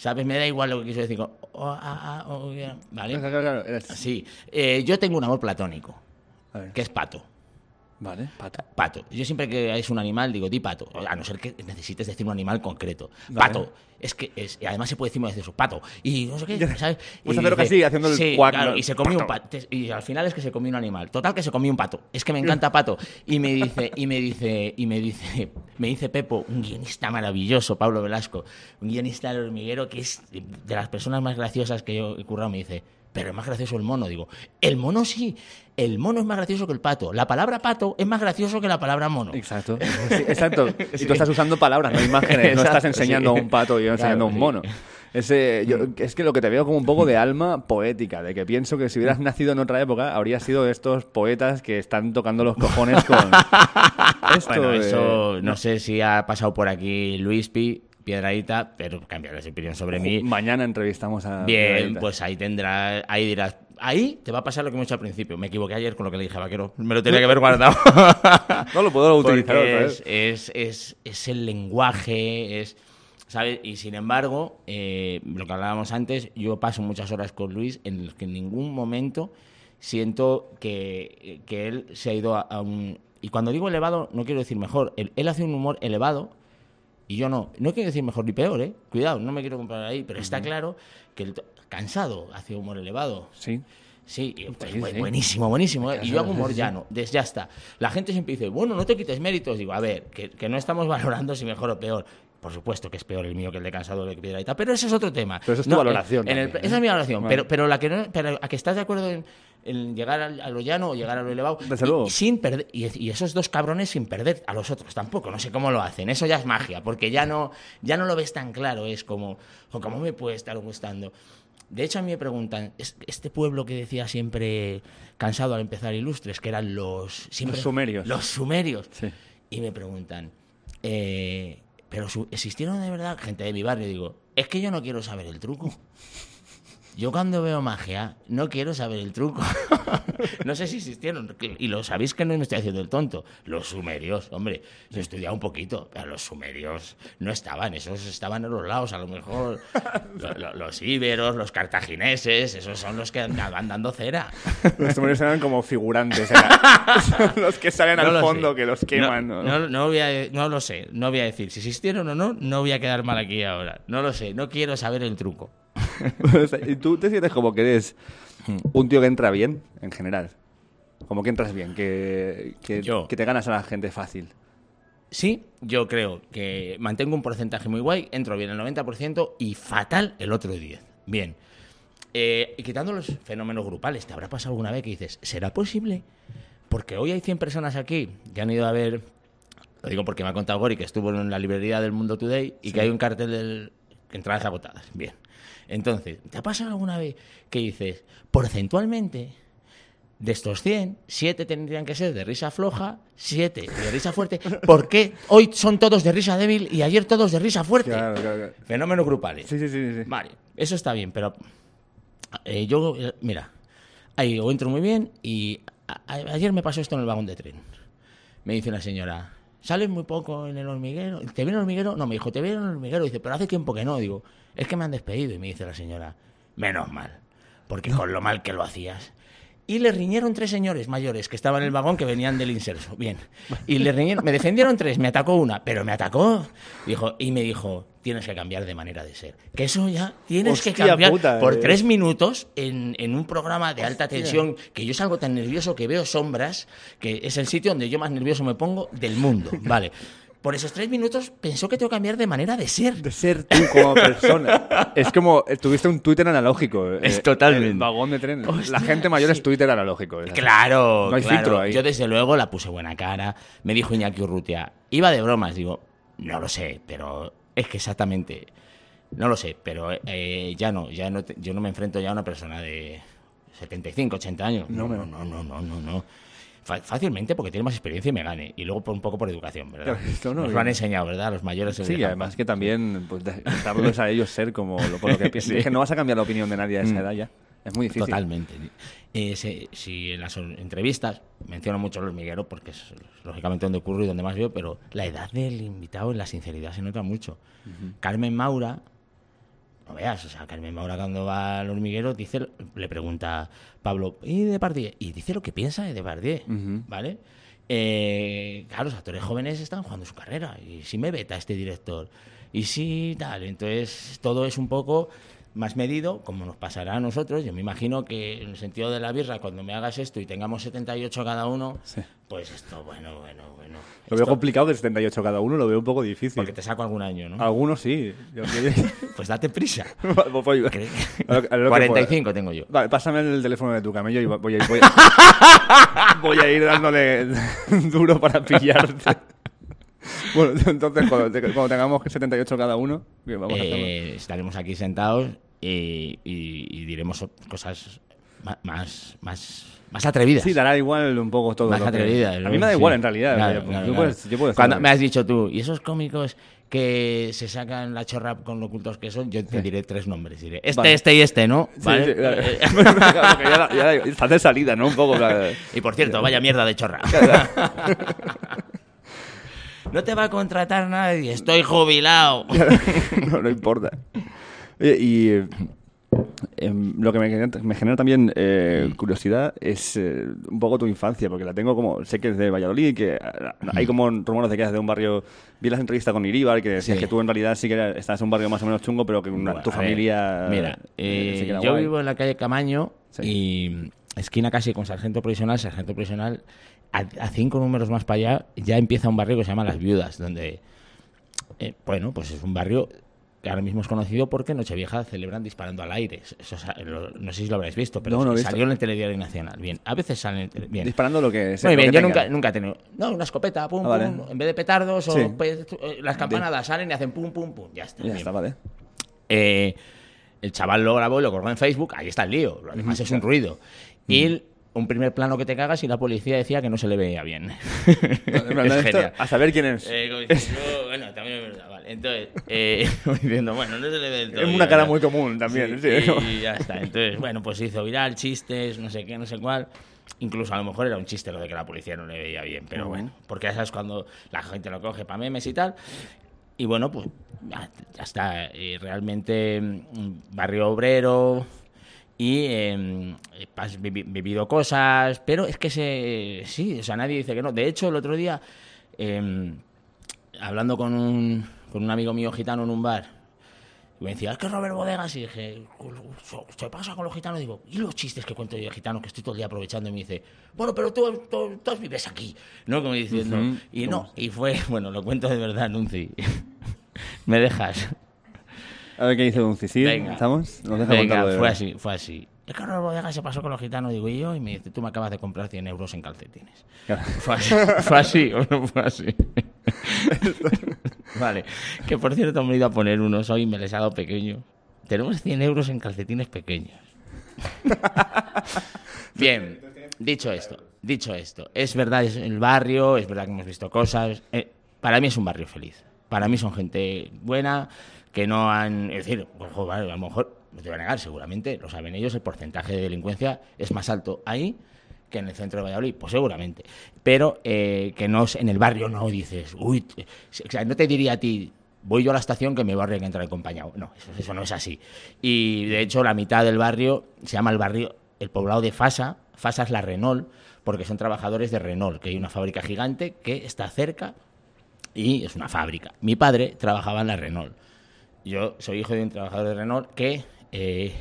A: ¿Sabes? Me da igual lo que quiso decir. con, oh, ah, ah, oh, yeah, ¿Vale?
B: Claro, claro, eres-
A: Sí. Eh, yo tengo un amor platónico, que es pato.
B: Vale, pato.
A: Pato. Yo siempre que es un animal digo, di pato. A no ser que necesites decir un animal concreto.
B: Vale.
A: Pato. Es que es, y además se puede decir decir eso, pato. Y no sé qué, ¿sabes?
B: Pues
A: Y
B: hacerlo casi haciendo el
A: sí,
B: cuac,
A: claro,
B: ¿no?
A: y se comió un
B: pato.
A: Y al final es que se comió un animal. Total que se comió un pato. Es que me encanta pato. Y me dice, y me dice, y me dice, me dice Pepo, un guionista maravilloso, Pablo Velasco, un guionista del hormiguero que es de las personas más graciosas que yo he currado, me dice. Pero es más gracioso el mono, digo. El mono sí, el mono es más gracioso que el pato. La palabra pato es más gracioso que la palabra mono.
B: Exacto. Sí, exacto. Y tú estás usando palabras, no imágenes. no estás
A: Exacto,
B: enseñando
A: sí.
B: a un pato y yo enseñando a un
A: Claro,
B: mono. Ese, yo- es que lo que te veo como un poco de alma poética, de que pienso que si hubieras nacido en otra época, habría sido de estos poetas que están tocando los cojones con esto.
A: Bueno,
B: de-
A: eso no sé si ha pasado por aquí Luis Pi, Piedradita, pero cambiarás de opinión sobre mí.
B: Mañana entrevistamos a.
A: Bien, pues ahí tendrás, ahí dirás, ahí te va a pasar lo que hemos hecho al principio. Me equivoqué ayer con lo que le dije a Vaquero, me lo tenía que haber guardado.
B: No lo puedo utilizar otra
A: es,
B: vez.
A: es, es, es el lenguaje, es. ¿Sabes? Y sin embargo, eh, lo que hablábamos antes, yo paso muchas horas con Luis en los que en ningún momento siento que, que él se ha ido a, a un. Y cuando digo elevado, no quiero decir mejor. Él, él hace un humor elevado y yo no. No quiero decir mejor ni peor, ¿eh? Cuidado, no me quiero comparar ahí, pero está claro que el cansado hace humor elevado.
B: Sí.
A: Sí, pues,
B: Sí, sí.
A: buenísimo, buenísimo. ¿eh? Y yo hago humor llano, des- ya está. La gente siempre dice, bueno, no te quites méritos. Digo, a ver, que, que no estamos valorando si mejor o peor. Por supuesto que es peor el mío que el de cansado de piedra y tal, pero eso es otro tema.
B: Pero eso es tu
A: No,
B: valoración
A: en el-
B: también, ¿eh?
A: esa es mi valoración,
B: Vale.
A: pero, pero la que no, pero a que estás de acuerdo en, en llegar al- a lo llano o llegar a lo elevado
B: Desde
A: y- sin perder y, y esos dos cabrones sin perder a los otros tampoco. No sé cómo lo hacen. Eso ya es magia, porque ya no ya no lo ves tan claro. Es como, o cómo me puede estar gustando. De hecho, a mí me preguntan, ¿es- este pueblo que decía siempre cansado al empezar ilustres, que eran los... siempre-
B: Los sumerios.
A: Los sumerios.
B: Sí.
A: Y me preguntan, eh, ¿pero existieron de verdad gente de mi barrio? Digo, es que yo no quiero saber el truco. Yo cuando veo magia no quiero saber el truco. no sé si existieron. Y lo sabéis que no me estoy haciendo el tonto. Los sumerios, hombre, yo he estudiado un poquito, pero los sumerios no estaban. Esos estaban en los lados, a lo mejor. Lo- lo- los íberos, los cartagineses, esos son los que andaban dando cera.
B: Los sumerios eran como figurantes. Son los que salen
A: No
B: al fondo,
A: sé.
B: que los queman.
A: No,
B: ¿no?
A: no- no voy a- no lo sé, no voy a decir si existieron o no, no voy a quedar mal aquí ahora. No lo sé, no quiero saber el truco.
B: Y tú te sientes como que eres un tío que entra bien, en general. Como que entras bien, que, que,
A: Yo.
B: que te ganas a la gente fácil.
A: Sí, yo creo que mantengo un porcentaje muy guay, entro bien el 90% y fatal el otro 10%. Bien. Eh, y quitando los fenómenos grupales, ¿te habrá pasado alguna vez que dices, ¿será posible? Porque hoy hay 100 personas aquí que han ido a ver, lo digo porque me ha contado Gori que estuvo en la librería del Mundo Today y que hay un cartel de entradas agotadas. Bien. Entonces, ¿te ha pasado alguna vez que dices, porcentualmente, de estos 100, 7 tendrían que ser de risa floja, 7 de risa fuerte. ¿Por qué hoy son todos de risa débil y ayer todos de risa fuerte?
B: Claro, claro, claro.
A: Fenómenos grupales.
B: Sí, sí, sí. sí.
A: Vale, eso está bien, pero eh, yo, eh, mira, ahí yo entro muy bien y a- a- ayer me pasó esto en el vagón de tren. Me dice una señora, ¿sales muy poco en el hormiguero? ¿Te viene el hormiguero? No, me dijo, ¿te viene el hormiguero? Dice, pero hace tiempo que no. Digo, es que me han despedido. Y me dice la señora, menos mal, porque con lo mal que lo hacías. Y le riñeron tres señores mayores que estaban en el vagón que venían del inserso. Bien. Y le riñeron, me defendieron tres, me atacó una, pero me atacó. Dijo, y me dijo, tienes que cambiar de manera de ser. Que eso ya tienes que cambiar
B: puta,
A: por
B: eh.
A: tres minutos en, en un programa de alta tensión que yo salgo tan nervioso que veo sombras, que es el sitio donde yo más nervioso me pongo del mundo. Vale. Por esos tres minutos pensó que tengo que cambiar de manera de ser.
B: De ser tú como persona. es como, eh, tuviste un Twitter analógico. eh,
A: Es totalmente.
B: el vagón de tren.
A: Hostia,
B: la gente mayor
A: sí.
B: es Twitter analógico.
A: Claro,
B: No hay
A: claro.
B: filtro ahí.
A: Yo desde luego la puse buena cara. Me dijo Iñaki Urrutia, iba de bromas, digo, no lo sé, pero es que exactamente, no lo sé, pero eh, ya no, ya no, te- yo no me enfrento ya a una persona de 75, 80 años. No, no, no, no, no, no. no. Fácilmente porque tiene más experiencia y me gane. Y luego por un poco por educación, ¿verdad?
B: Claro, esto no-
A: Nos lo han enseñado, ¿verdad? Los mayores.
B: Sí, y además que también pues, a ellos ser como lo, por lo que piensan. Es que no vas a cambiar la opinión de nadie a esa edad ya. Es muy difícil.
A: Totalmente. Eh, si en las entrevistas menciono mucho el hormiguero porque es lógicamente donde ocurre y donde más veo, pero la edad del invitado en la sinceridad se nota mucho. Carmen Maura, no veas, o sea, Carmen Maura cuando va al hormiguero dice, le pregunta Pablo, ¿y de Depardieu? Y dice lo que piensa de Depardieu,
B: Ujú.
A: ¿vale? Eh, claro, los actores jóvenes están jugando su carrera. Y si me veta este director, y si tal. Entonces, todo es un poco más medido, como nos pasará a nosotros. Yo me imagino que en el sentido de la birra, cuando me hagas esto y tengamos 78 cada uno,
B: Sí.
A: pues esto, bueno, bueno, bueno.
B: Lo veo complicado de 78 cada uno, lo veo un poco difícil.
A: Porque te saco algún año, ¿no?
B: Algunos sí.
A: Pues date prisa.
B: yo- voy-
A: Cre-
B: a lo- a lo que
A: 45 tengo yo.
B: Vale, pásame el teléfono de tu camello y voy a, voy a- voy a ir dándole duro para pillarte. Bueno, entonces cuando, te- cuando tengamos 78 cada uno, vamos a.
A: Eh, estaremos aquí sentados y, y- y diremos cosas más, más, más atrevidas.
B: Sí, dará igual un poco todo.
A: más
B: lo que-
A: atrevidas.
B: A mí me da
A: Sí.
B: igual en realidad.
A: Claro, claro,
B: yo,
A: claro.
B: puedo- yo puedo
A: Cuando me has dicho tú, y esos cómicos que se sacan la chorra con lo ocultos que son, yo te diré tres nombres. Diré este,
B: Vale.
A: este y este, ¿no?
B: Sí,
A: ¿Vale?
B: sí.
A: Eh,
B: ya, ya la- estás de salida, ¿no? Un poco.
A: y por cierto, vaya mierda de chorra. No te va a contratar nadie, estoy jubilado.
B: no, no importa. Oye, y eh, em, lo que me genera, me genera también eh, curiosidad es eh, un poco tu infancia, porque la tengo como, sé que es de Valladolid, que ah, hay como rumores de que eres de un barrio, vi las entrevistas con Iríbar, que decías
A: Sí.
B: que tú en realidad sí que estás en un barrio más o menos chungo, pero que una-
A: Bueno,
B: tu
A: ver,
B: familia...
A: Mira,
B: eh, sí
A: yo
B: guay.
A: vivo en la calle Camaño
B: Sí.
A: y esquina casi con Sargento Provisional, Sargento Provisional, a, a cinco números más para allá ya empieza un barrio que se llama Las Viudas, donde, eh, bueno, pues es un barrio que ahora mismo es conocido porque Nochevieja celebran disparando al aire. Eso, sa- lo- no sé si lo habréis visto, pero
B: No, no he
A: salió en el telediario nacional. Bien, a veces salen bien.
B: Disparando lo que... se-
A: Muy bien, yo
B: tenga.
A: nunca, nunca he tenido. No, una escopeta, pum,
B: Ah, vale.
A: pum. En vez de petardos o pues, eh, las campanadas salen y hacen pum, pum, pum. Ya está.
B: Ya
A: bien.
B: está, vale.
A: Eh, el chaval lo grabó y lo colgó en Facebook, ahí está el lío. Lo demás es un ruido. Y un primer plano que te cagas y la policía decía que no se le veía bien.
B: En plan,
A: es
B: esto, a saber quién es.
A: Eh, como diciendo, bueno, también es verdad, vale. Entonces, eh, diciendo, bueno, no se le ve del todo
B: es una cara
A: ¿verdad?
B: muy común también.
A: Sí,
B: sí.
A: y ya está. Entonces, bueno, pues se hizo viral, chistes, no sé qué, no sé cuál. Incluso a lo mejor era un chiste lo de que la policía no le veía bien, pero bueno, porque ya sabes cuando la gente lo coge para memes y tal. Y bueno, pues ya, ya está. Eh, realmente, mm, barrio obrero y eh, has vivi- vivido cosas, pero es que se, sí, o sea, nadie dice que no. De hecho, el otro día, eh, hablando con un, con un amigo mío gitano en un bar, me decía, es que Robert Bodegas, y dije, ¿qué pasa con los gitanos? Digo, ¿y los chistes que cuento yo de gitanos que estoy todo el día aprovechando? Y me dice, bueno, pero tú, tú, tú vives aquí, ¿no? Como diciendo,
B: Ujú.
A: y no, y fue, bueno, lo cuento de verdad, Nunci. me dejas.
B: A ver qué dice Don Cicil.
A: Venga.
B: ¿Estamos? Nos deja
A: Venga,
B: de
A: fue así, fue así. Es que Robert Bodegas se pasó con los gitanos, digo, y yo, y me dice, tú me acabas de comprar 100 euros en calcetines.
B: Claro.
A: Fue así, fue así, o no fue así. vale, que por cierto me he ido a poner unos hoy y me les ha dado pequeño. Tenemos 100 euros en calcetines pequeños. Bien, dicho esto, dicho esto, es verdad, es el barrio, es verdad que hemos visto cosas. eh, para mí es un barrio feliz. Para mí son gente buena, que no han. Es decir, vale, a lo mejor, no te voy a negar, seguramente, lo saben ellos, el porcentaje de delincuencia es más alto ahí que en el centro de Valladolid, pues seguramente. Pero eh, que no es- en el barrio no dices, uy, o sea, no te diría a ti, voy yo a la estación que me va a que entrar acompañado. No, eso, eso no es así. Y de hecho, la mitad del barrio se llama el barrio, el poblado de Fasa. FASA es la Renault, porque son trabajadores de Renault, que hay una fábrica gigante que está cerca y es una fábrica. Mi padre trabajaba en la Renault. Yo soy hijo de un trabajador de Renault que, eh,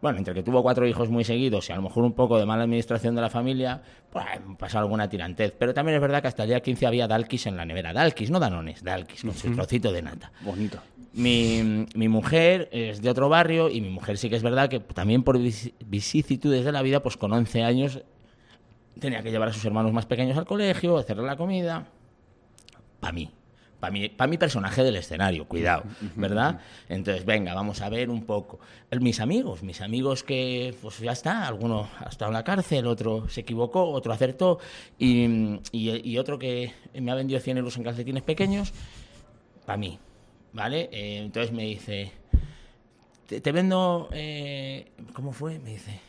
A: bueno, entre que tuvo cuatro hijos muy seguidos y a lo mejor un poco de mala administración de la familia, pues pasó alguna tirantez. Pero también es verdad que hasta el día 15 había Dalkis en la nevera. Dalkis, no Danones, Dalkis, con su trocito de nata.
B: Bonito.
A: Mi, mi mujer es de otro barrio y mi mujer sí que es verdad que también por vicisitudes de la vida, pues con 11 años tenía que llevar a sus hermanos más pequeños al colegio, hacerle la comida. Para mí. Para mi, pa' mi personaje del escenario, cuidado, ¿verdad? Entonces, venga, vamos a ver un poco. Mis amigos, mis amigos que, pues ya está, alguno ha estado en la cárcel, otro se equivocó, otro acertó, y, y- y otro que me ha vendido 100 euros en calcetines pequeños, para mí, ¿vale? Eh, entonces me dice, te, te vendo, eh, ¿cómo fue? Me dice,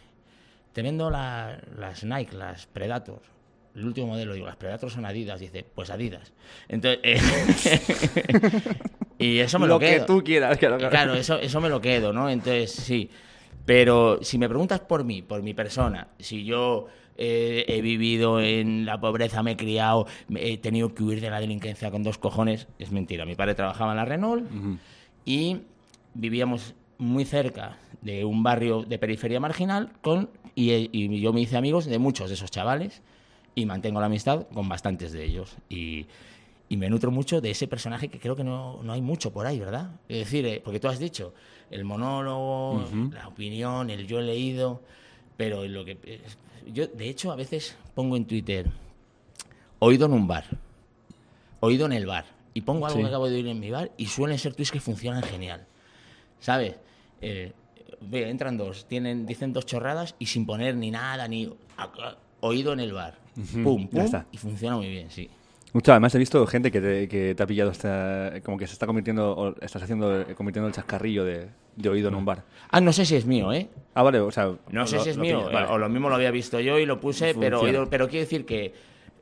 A: te vendo la- las Nike, las Predator, el último modelo. Digo, las Predator son Adidas. Dice, pues Adidas. Entonces, eh, y eso me lo,
B: que
A: quedo.
B: tú quieras. Claro,
A: Y Claro, eso, eso me lo quedo, ¿no? Entonces, sí. Pero si me preguntas por mí, por mi persona, si yo eh, he vivido en la pobreza, me he criado, me- he tenido que huir de la delincuencia con dos cojones, es mentira. Mi padre trabajaba en la Renault y vivíamos muy cerca de un barrio de periferia marginal con y, y yo me hice amigos de muchos de esos chavales y mantengo la amistad con bastantes de ellos y, y me nutro mucho de ese personaje que creo que no, no hay mucho por ahí, ¿verdad? Es decir, eh, porque tú has dicho el monólogo, la opinión, el yo he leído, pero lo que yo de hecho a veces pongo en Twitter oído en un bar, oído en el bar y pongo algo
B: Sí.
A: que acabo de oír en mi bar y suelen ser tweets que funcionan genial. ¿Sabes? Eh, ve, entran dos, tienen, dicen dos chorradas y sin poner ni nada, ni oído en el bar. Pum,
B: ya
A: pum,
B: está.
A: y funciona muy bien, sí.
B: Mucho, además he visto gente que te, que te ha pillado hasta, como que se está convirtiendo, o estás haciendo, convirtiendo el chascarrillo de, de oído en un bar.
A: Ah, no sé si es mío, ¿eh?
B: Ah, vale, o sea...
A: No sé si es mío,
B: pillas, vale.
A: o lo mismo lo había visto yo y lo puse, pero, oído- pero quiero decir que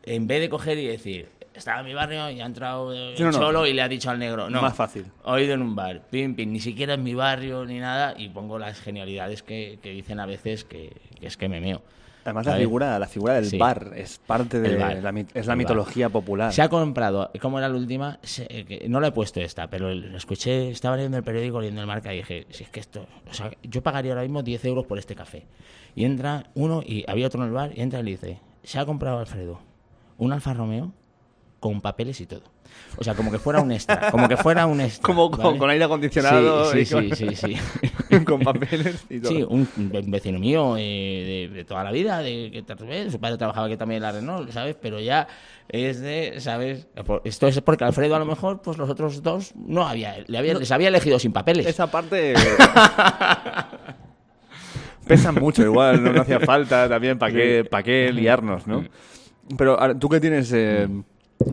A: en vez de coger y decir, estaba en mi barrio y ha entrado el
B: Sí, no, no.
A: cholo y le ha dicho al negro, no.
B: Más fácil.
A: Oído en un bar, pim, pim, ni siquiera en mi barrio ni nada, y pongo las genialidades que, que dicen a veces que, que es que me meo.
B: Además la
A: ¿sabes?
B: figura, la figura del
A: Sí.
B: bar es parte de
A: bar.
B: la, es la
A: bar.
B: mitología popular.
A: Se ha comprado, ¿cómo era la última? Se- no la he puesto esta, pero lo escuché, estaba leyendo el periódico, leyendo el marca y dije, si es que esto, o sea, yo pagaría ahora mismo 10 euros por este café. Y entra uno, y había otro en el bar, y entra y le dice, se ha comprado Alfredo un Alfa Romeo con papeles y todo. O sea, como que fuera un extra, como que fuera un extra.
B: Como con,
A: ¿vale?
B: con aire acondicionado
A: Sí,
B: y
A: sí,
B: con,
A: sí, sí, sí.
B: con papeles y todo.
A: Sí, un un vecino mío eh, de, de toda la vida, de que su padre trabajaba aquí también en la Renault, ¿sabes? Pero ya es de, ¿sabes? Esto es porque Alfredo a lo mejor, pues los otros dos no había, le había, les había elegido sin papeles.
B: Esa parte... Pesan mucho igual, no, no hacía falta también, ¿para qué, pa' qué liarnos, no? Pero ahora, tú que tienes... eh,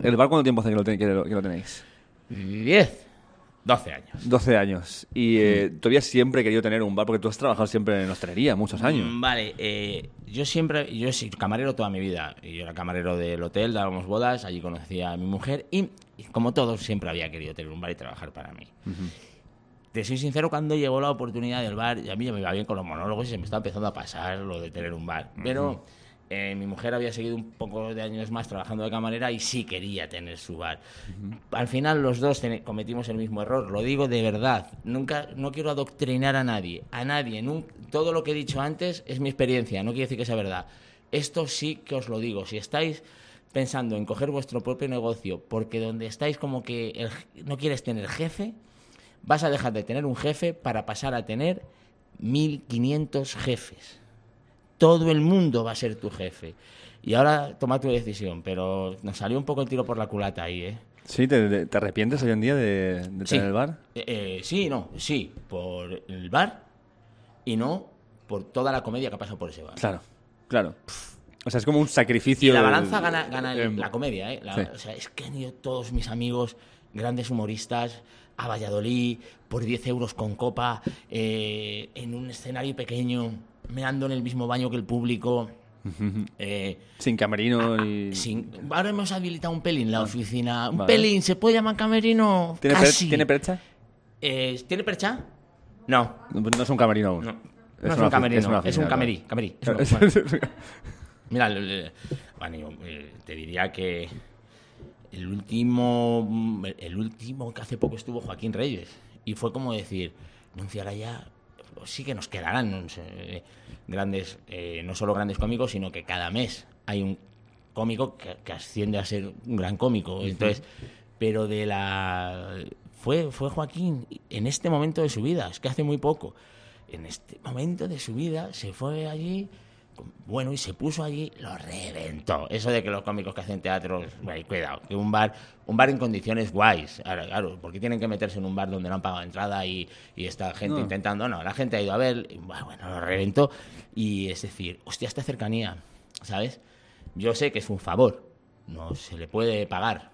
B: ¿El bar cuánto tiempo hace que lo, ten- que lo- que lo tenéis?
A: 10, 12 años.
B: 12 años. Y eh, todavía siempre he querido tener un bar, porque tú has trabajado siempre en hostelería muchos años.
A: Mm, Vale, eh, yo siempre, yo soy camarero toda mi vida. Yo era camarero del hotel, dábamos bodas, allí conocí a mi mujer y, como todos, siempre había querido tener un bar y trabajar para mí. Te soy sincero, cuando llegó la oportunidad del bar, y a mí ya me iba bien con los monólogos y se me estaba empezando a pasar lo de tener un bar. Pero eh, mi mujer había seguido un poco de años más trabajando de camarera y sí quería tener su bar. Al final los dos cometimos el mismo error, lo digo de verdad. Nunca, no quiero adoctrinar a nadie, a nadie. todo lo que he dicho antes es mi experiencia, no quiere decir que sea verdad. Esto sí que os lo digo. Si estáis pensando en coger vuestro propio negocio porque donde estáis como que el no quieres tener jefe, vas a dejar de tener un jefe para pasar a tener 1500 jefes. Todo el mundo va a ser tu jefe. Y ahora toma tu decisión, pero nos salió un poco el tiro por la culata ahí, ¿eh?
B: ¿Sí? ¿Te, te arrepientes hoy en día de, de
A: Sí.
B: tener el bar?
A: Eh, eh, sí, no, sí, por el bar y no por toda la comedia que ha pasado por ese bar.
B: Claro, claro. O sea, es como un
A: Y
B: sacrificio.
A: la
B: del-
A: balanza gana, gana el-
B: em,
A: la comedia, ¿eh? La-
B: sí.
A: O sea, es que han ido todos mis amigos, grandes humoristas, a Valladolid por 10 euros con copa, eh, en un escenario pequeño, meando en el mismo baño que el público. eh,
B: Sin camerino y.
A: sin- ahora hemos habilitado un pelín la oficina. Un
B: Vale.
A: pelín, ¿se puede llamar camerino?
B: ¿Tiene, per-. ¿Tiene percha?
A: Eh, ¿Tiene percha? No.
B: No es un camerino aún.
A: No. No es,
B: una
A: un camerino,
B: es una
A: es un
B: oficina,
A: camerí. camerí. Es
B: Claro,
A: un-
B: es-
A: bueno. Mira, bueno, yo, eh, te diría que el último, el último que hace poco estuvo Joaquín Reyes y fue como decir, anunciará ya, pues sí que nos quedarán no sé, grandes, eh, no solo grandes cómicos, sino que cada mes hay un cómico que, que asciende a ser un gran cómico. Entonces, pero de la fue fue Joaquín en este momento de su vida, es que hace muy poco. En este momento de su vida se fue allí bueno, y se puso allí, lo reventó. Eso de que los cómicos que hacen teatro, cuidado, que un bar, un bar en condiciones guays, ahora, claro, porque tienen que meterse en un bar donde no han pagado entrada y, y está gente
B: No.
A: intentando, no, la gente ha ido a ver, y, bueno, bueno, lo reventó. Y es decir, hostia, esta cercanía, ¿sabes? Yo sé que es un favor, no se le puede pagar.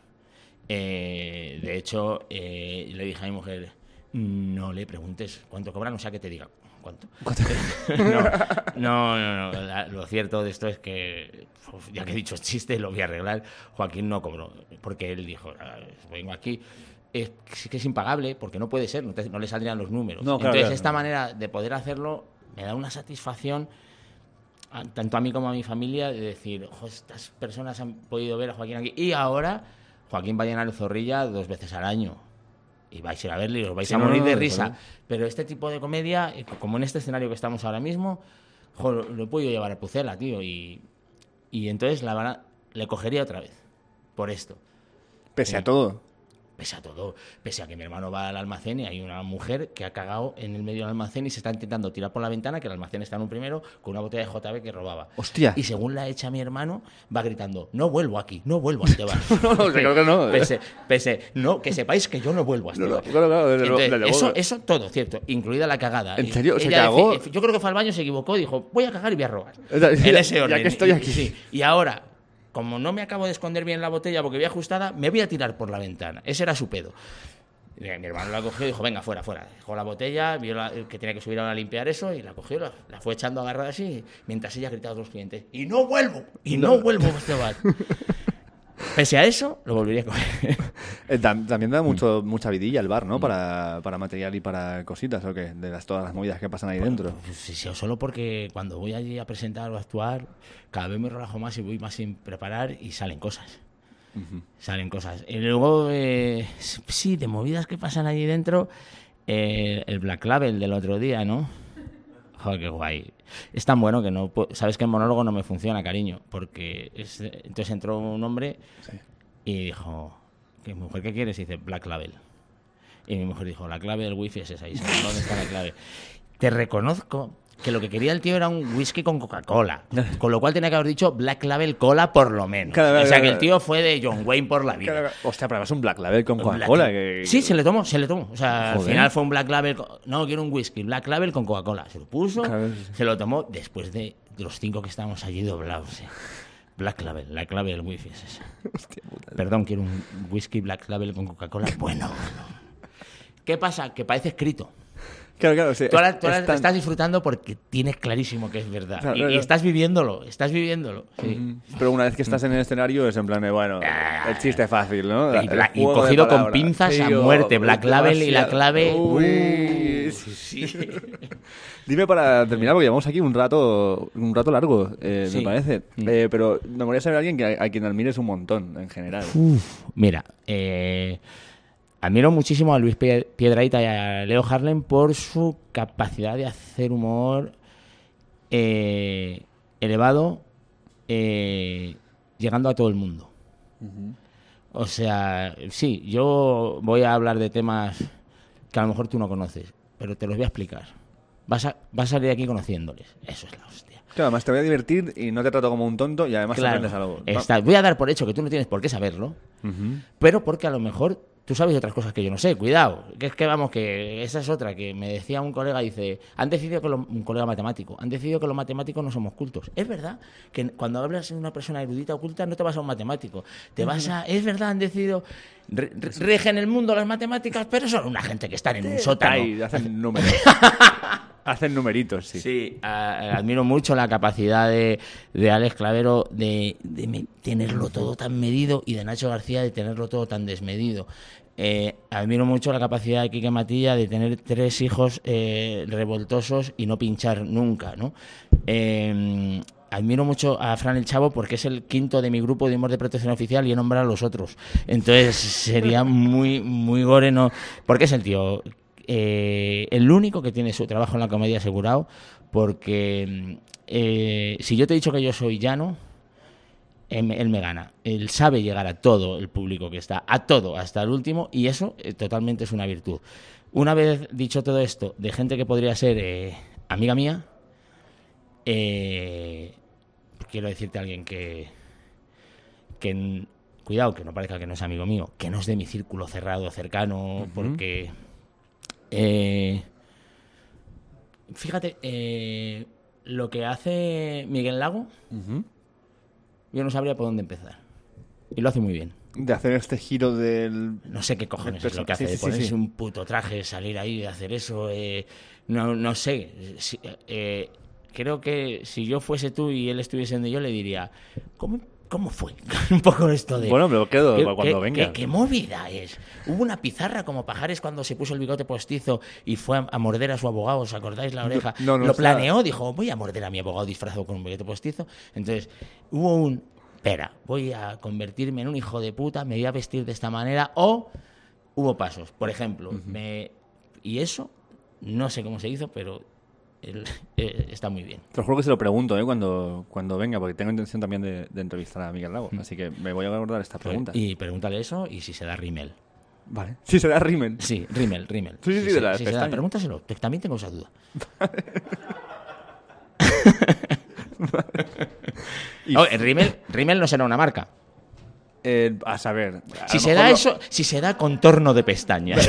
A: Eh, de hecho, eh, le dije a mi mujer, no le preguntes cuánto cobran, o sea que te diga cuánto. no, no, no, no, lo cierto de esto es que, ya que he dicho chiste, lo voy a arreglar. Joaquín no cobró, porque él dijo, "Ah, vengo aquí. Es, que es impagable, porque no puede ser, no, te- no le saldrían los números.
B: No,
A: Entonces,
B: claro.
A: esta manera de poder hacerlo me da una satisfacción tanto a mí como a mi familia de decir, "Ojo, estas personas han podido ver a Joaquín aquí. Y ahora Joaquín va a llenar el zorrilla dos veces al año. Y vais a ir a verle y os vais
B: Sí,
A: a morir
B: no,
A: de risa. Pero este tipo de comedia, eh, como en este escenario que estamos ahora mismo, jo, lo, he podido llevar a Pucela, tío. Y, y entonces la le cogería otra vez. Por esto.
B: Pese a todo.
A: Pese a todo, pese a que mi hermano va al almacén y hay una mujer que ha cagado en el medio del almacén y se está intentando tirar por la ventana, que el almacén está en un primero, con una botella de JB que robaba.
B: Hostia.
A: Y según la echa mi hermano, va gritando, no vuelvo aquí, no vuelvo a este bar.
B: No, no, creo que no.
A: Pese, pese, no, que sepáis que yo no vuelvo a este
B: No, no,
A: Entonces, eso, eso todo, cierto, incluida la cagada.
B: ¿En serio? ¿Se
A: ella
B: cagó?
A: yo creo que fue al baño, se equivocó, dijo, voy a cagar y voy a robar.
B: Ya-
A: en
B: ya-
A: ese
B: ya
A: orden.
B: que estoy aquí.
A: sí. Y ahora, como no me acabo de esconder bien la botella porque voy ajustada, me voy a tirar por la ventana. Ese era su pedo. Mi hermano la cogió y dijo, venga, fuera, fuera. Dejó la botella, vio la- que tenía que subir ahora a limpiar eso y la cogió, la, la fue echando agarrada así, mientras ella gritaba a los clientes, y no vuelvo, y no, vuelvo a este bar. Pese a eso, lo volvería a coger.
B: Eh, tam- también da mucho,
A: Mm.
B: mucha vidilla el bar, ¿no? Para, para material y para cositas, ¿o qué? De las, todas las movidas que pasan ahí dentro.
A: Pues sí, sí, solo porque cuando voy allí a presentar o a actuar, cada vez me relajo más y voy más sin preparar y salen cosas. Salen cosas. Y luego, eh, sí, de movidas que pasan allí dentro, eh, el Black Label del otro día, ¿no? Joder, qué guay. Es tan bueno que no... Sabes que el monólogo no me funciona, cariño, porque es- entonces entró un hombre y dijo, ¿qué mujer qué quieres? Y dice, Black Label. Y mi mujer dijo, la clave del wifi es esa. Y dice, ¿dónde está la clave? Te reconozco que lo que quería el tío era un whisky con Coca-Cola. Con lo cual tenía que haber dicho Black Label Cola por lo menos.
B: Claro,
A: o sea que el tío fue de John Wayne por la vida.
B: Hostia, pero es un Black Label con Coca-Cola. que-
A: Sí, se le tomó, se le tomó. O sea, al final fue un Black Label. No, quiero un whisky. Black Label con Coca-Cola. Se lo puso,
B: Claro,
A: se lo tomó después de los cinco que estábamos allí doblados. eh. Black Label, la clave del wifi es esa.
B: Hostia puta.
A: Perdón, quiero un whisky Black Label con Coca-Cola. Bueno, bueno. ¿Qué pasa? Que parece escrito.
B: Claro, claro. sí,
A: Tú ahora, tú ahora
B: es tan-
A: estás disfrutando porque tienes clarísimo que es verdad.
B: Claro,
A: y,
B: claro.
A: y estás viviéndolo, estás viviéndolo. sí.
B: Pero una vez que estás en el escenario es en plan de, bueno, el chiste fácil, ¿no?
A: Y cogido con pinzas a muerte, Black Label y la clave.
B: Uy, sí, sí. Dime para terminar, porque llevamos aquí un rato, un rato largo, eh, me parece. Eh, pero me gustaría saber a alguien que, a, quien admires un montón, en general.
A: Mira, eh, admiro muchísimo a Luis Pie- Piedrahita y a Leo Harlem por su capacidad de hacer humor eh, elevado, eh, llegando a todo el mundo. O sea, sí, yo voy a hablar de temas que a lo mejor tú no conoces, pero te los voy a explicar. Vas a, vas a salir de aquí conociéndoles. Eso es la hostia.
B: Claro, además te voy a divertir y no te trato como un tonto y además
A: Claro,
B: aprendes algo. ¿no?
A: está- voy a dar por hecho que tú no tienes por qué saberlo,
B: Ujú.
A: pero porque a lo mejor tú sabes otras cosas que yo no sé. Cuidado, que es que vamos, que esa es otra que me decía un colega, dice, han decidido que lo- un colega matemático, han decidido que los matemáticos no somos cultos. Es verdad que cuando hablas de una persona erudita oculta no te vas a un matemático, te vas a, es verdad, han decidido re- re- rigen el mundo las matemáticas, pero son una gente que están en un sótano.
B: Ahí, hacen números. Hacen numeritos, sí.
A: Sí, admiro mucho la capacidad de, de Alex Clavero de, de tenerlo todo tan medido y de Nacho García de tenerlo todo tan desmedido. Eh, admiro mucho la capacidad de Quique Matilla de tener tres hijos eh, revoltosos y no pinchar nunca, ¿no? Eh, admiro mucho a Fran el Chavo porque es el quinto de mi grupo de humor de protección oficial y he nombrado a los otros. Entonces sería muy, muy gore, ¿no? Porque es el tío eh, el único que tiene su trabajo en la comedia asegurado, porque eh, si yo te he dicho que yo soy llano, él, me- él me gana. Él sabe llegar a todo el público que está, a todo, hasta el último, y eso eh, totalmente es una virtud. Una vez dicho todo esto, de gente que podría ser amiga mía, quiero decirte a alguien que, que cuidado, que no parezca que no es amigo mío, que no es de mi círculo cerrado, cercano, porque eh, fíjate, eh, lo que hace Miguel Lago, yo no sabría por dónde empezar. Y lo hace muy bien.
B: De hacer este giro del...
A: No sé qué cojones es lo que hace,
B: sí,
A: de ponerse
B: sí.
A: un puto traje, salir ahí, de hacer eso. eh, no, no sé. Si- eh, creo que si yo fuese tú y él estuviese donde yo, le diría, ¿cómo, cómo fue? un poco esto de...
B: Bueno, pero quedo
A: ¿Qué,
B: cuando
A: qué-
B: venga.
A: qué- qué movida es? Hubo una pizarra como Pajares cuando se puso el bigote postizo y fue a, a morder a su abogado, ¿os acordáis la oreja?
B: no, no
A: Lo
B: está.
A: planeó, dijo, voy a morder a mi abogado disfrazado con un bigote postizo. Entonces, hubo un, espera, voy a convertirme en un hijo de puta, me voy a vestir de esta manera, o hubo pasos. Por ejemplo, me, y eso, no sé cómo se hizo, pero eh, está muy bien.
B: Te lo juro que se lo pregunto ¿eh? cuando, cuando venga, porque tengo intención también de, de entrevistar a Miguel Lago. Así que me voy a guardar esta pregunta.
A: Mm. Y pregúntale eso y si se da rímel.
B: Vale. Sí, será Rimen.
A: Sí, rímel, rímel.
B: Sí, sí, sí,
A: Si
B: de
A: se-
B: las
A: si se da, pregúntaselo, también tengo esa duda.
B: Y-
A: Oh, el rímel, rímel no será una marca.
B: Eh, a saber. a
A: Si se da eso, si se da contorno de pestañas.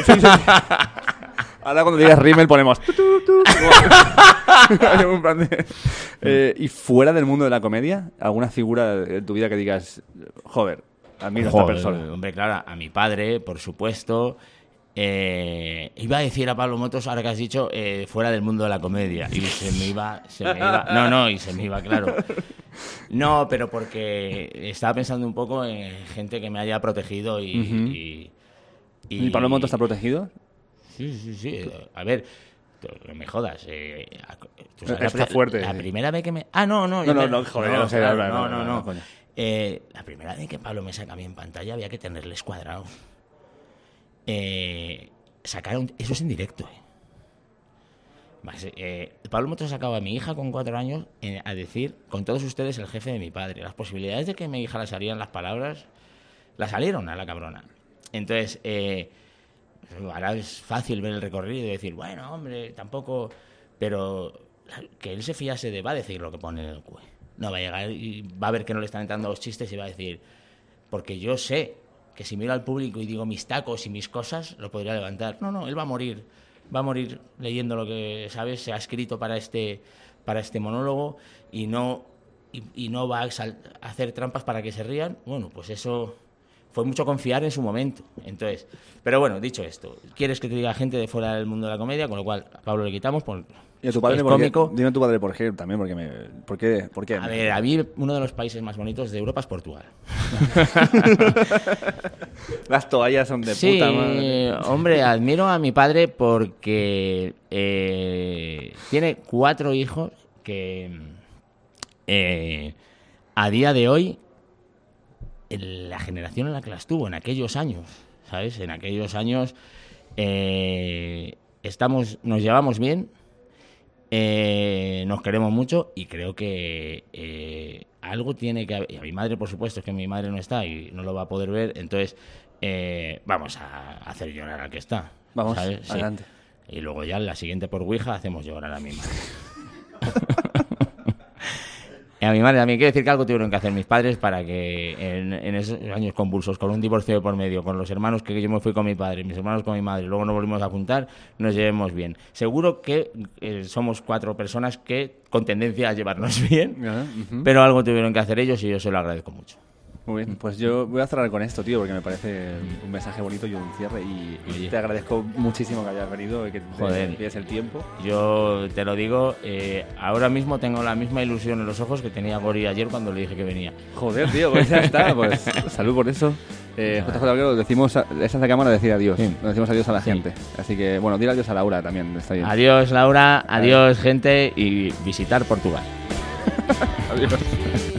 B: Ahora cuando digas Rimmel ponemos... tu, tu, tu, Eh, y fuera del mundo de la comedia, ¿alguna figura de tu vida que digas, joder, admiro a esta
A: Joder,
B: persona?
A: Hombre, claro, a mi padre, por supuesto. Eh, iba a decir a Pablo Motos, ahora que has dicho, eh, fuera del mundo de la comedia. Y se me iba, se me iba. No, no, y se me iba, claro. No, pero porque estaba pensando un poco en gente que me haya protegido y.
B: Ujú.
A: y,
B: ¿Y Pablo Moto está protegido?
A: Sí, sí, sí. A ver, no me jodas. eh, tú sabes
B: Está
A: la,
B: fuerte.
A: La primera vez que me. Ah, no, no.
B: No, no, no, joder, no sé,
A: claro,
B: no,
A: no,
B: no,
A: no,
B: coño.
A: Eh, la primera vez que Pablo me saca a mí en pantalla había que tenerles cuadrados. Eh, sacaron. Eso es en directo, eh. Eh, Pablo Motos sacaba a mi hija con cuatro años eh, a decir, con todos ustedes, el jefe de mi padre. Las posibilidades de que mi hija le salieran las palabras, la salieron a la cabrona. Entonces, eh, ahora es fácil ver el recorrido y decir, bueno, hombre, tampoco. Pero que él se fiase de va a decir lo que pone en el CUE. No va a llegar y va a ver que no le están entrando los chistes y va a decir, porque yo sé que si miro al público y digo mis tacos y mis cosas, lo podría levantar. No, no, él va a morir. Va a morir leyendo lo que, ¿sabes? Se ha escrito para este, para este monólogo y no, y, no va a hacer trampas para que se rían. Bueno, pues eso fue mucho confiar en su momento. Entonces, pero bueno, dicho esto, quieres que te diga gente de fuera del mundo de la comedia, con lo cual a Pablo le quitamos por
B: ¿Y a tu padre
A: es cómico.
B: Dime a tu padre por qué también, porque me... ¿Por qué? ¿Por qué?
A: A ver, a mí uno de los países más bonitos de Europa es Portugal.
B: Las toallas son de
A: sí,
B: puta madre.
A: hombre, admiro a mi padre porque eh, tiene cuatro hijos que eh, a día de hoy, en la generación en la que las tuvo, en aquellos años, ¿sabes? En aquellos años eh, estamos, nos llevamos bien, eh, nos queremos mucho y creo que eh, algo tiene que haber. Y a mi madre, por supuesto, es que mi madre no está y no lo va a poder ver, entonces vamos a hacer llorar al que está.
B: Vamos,
A: ¿sabes? Sí.
B: adelante.
A: Y luego ya en la siguiente por Ouija hacemos llorar a mi madre. Y a mi madre también quiero decir que algo tuvieron que hacer mis padres para que en, en esos años convulsos, con un divorcio de por medio, con los hermanos que yo me fui con mi padre, mis hermanos con mi madre, luego nos volvimos a juntar, nos llevemos bien. Seguro que eh, somos cuatro personas que con tendencia a llevarnos bien, pero algo tuvieron que hacer ellos y yo se lo agradezco mucho.
B: Muy bien, pues yo voy a cerrar con esto, tío, porque me parece un mensaje bonito y un cierre. Y, te agradezco muchísimo que hayas venido y que te
A: Joder.
B: pides el tiempo.
A: Yo te lo digo, eh, ahora mismo tengo la misma ilusión en los ojos que tenía Gori ayer cuando le dije que venía.
B: Joder, tío, pues ya está. Pues salud por eso. Eh, JJ decimos, a- esa es la cámara decir adiós.
A: Sí.
B: Nos decimos adiós a la
A: Sí.
B: gente. Así que, bueno, dile adiós a Laura también. Está bien.
A: Adiós Laura, adiós gente y visitar Portugal.
B: Adiós.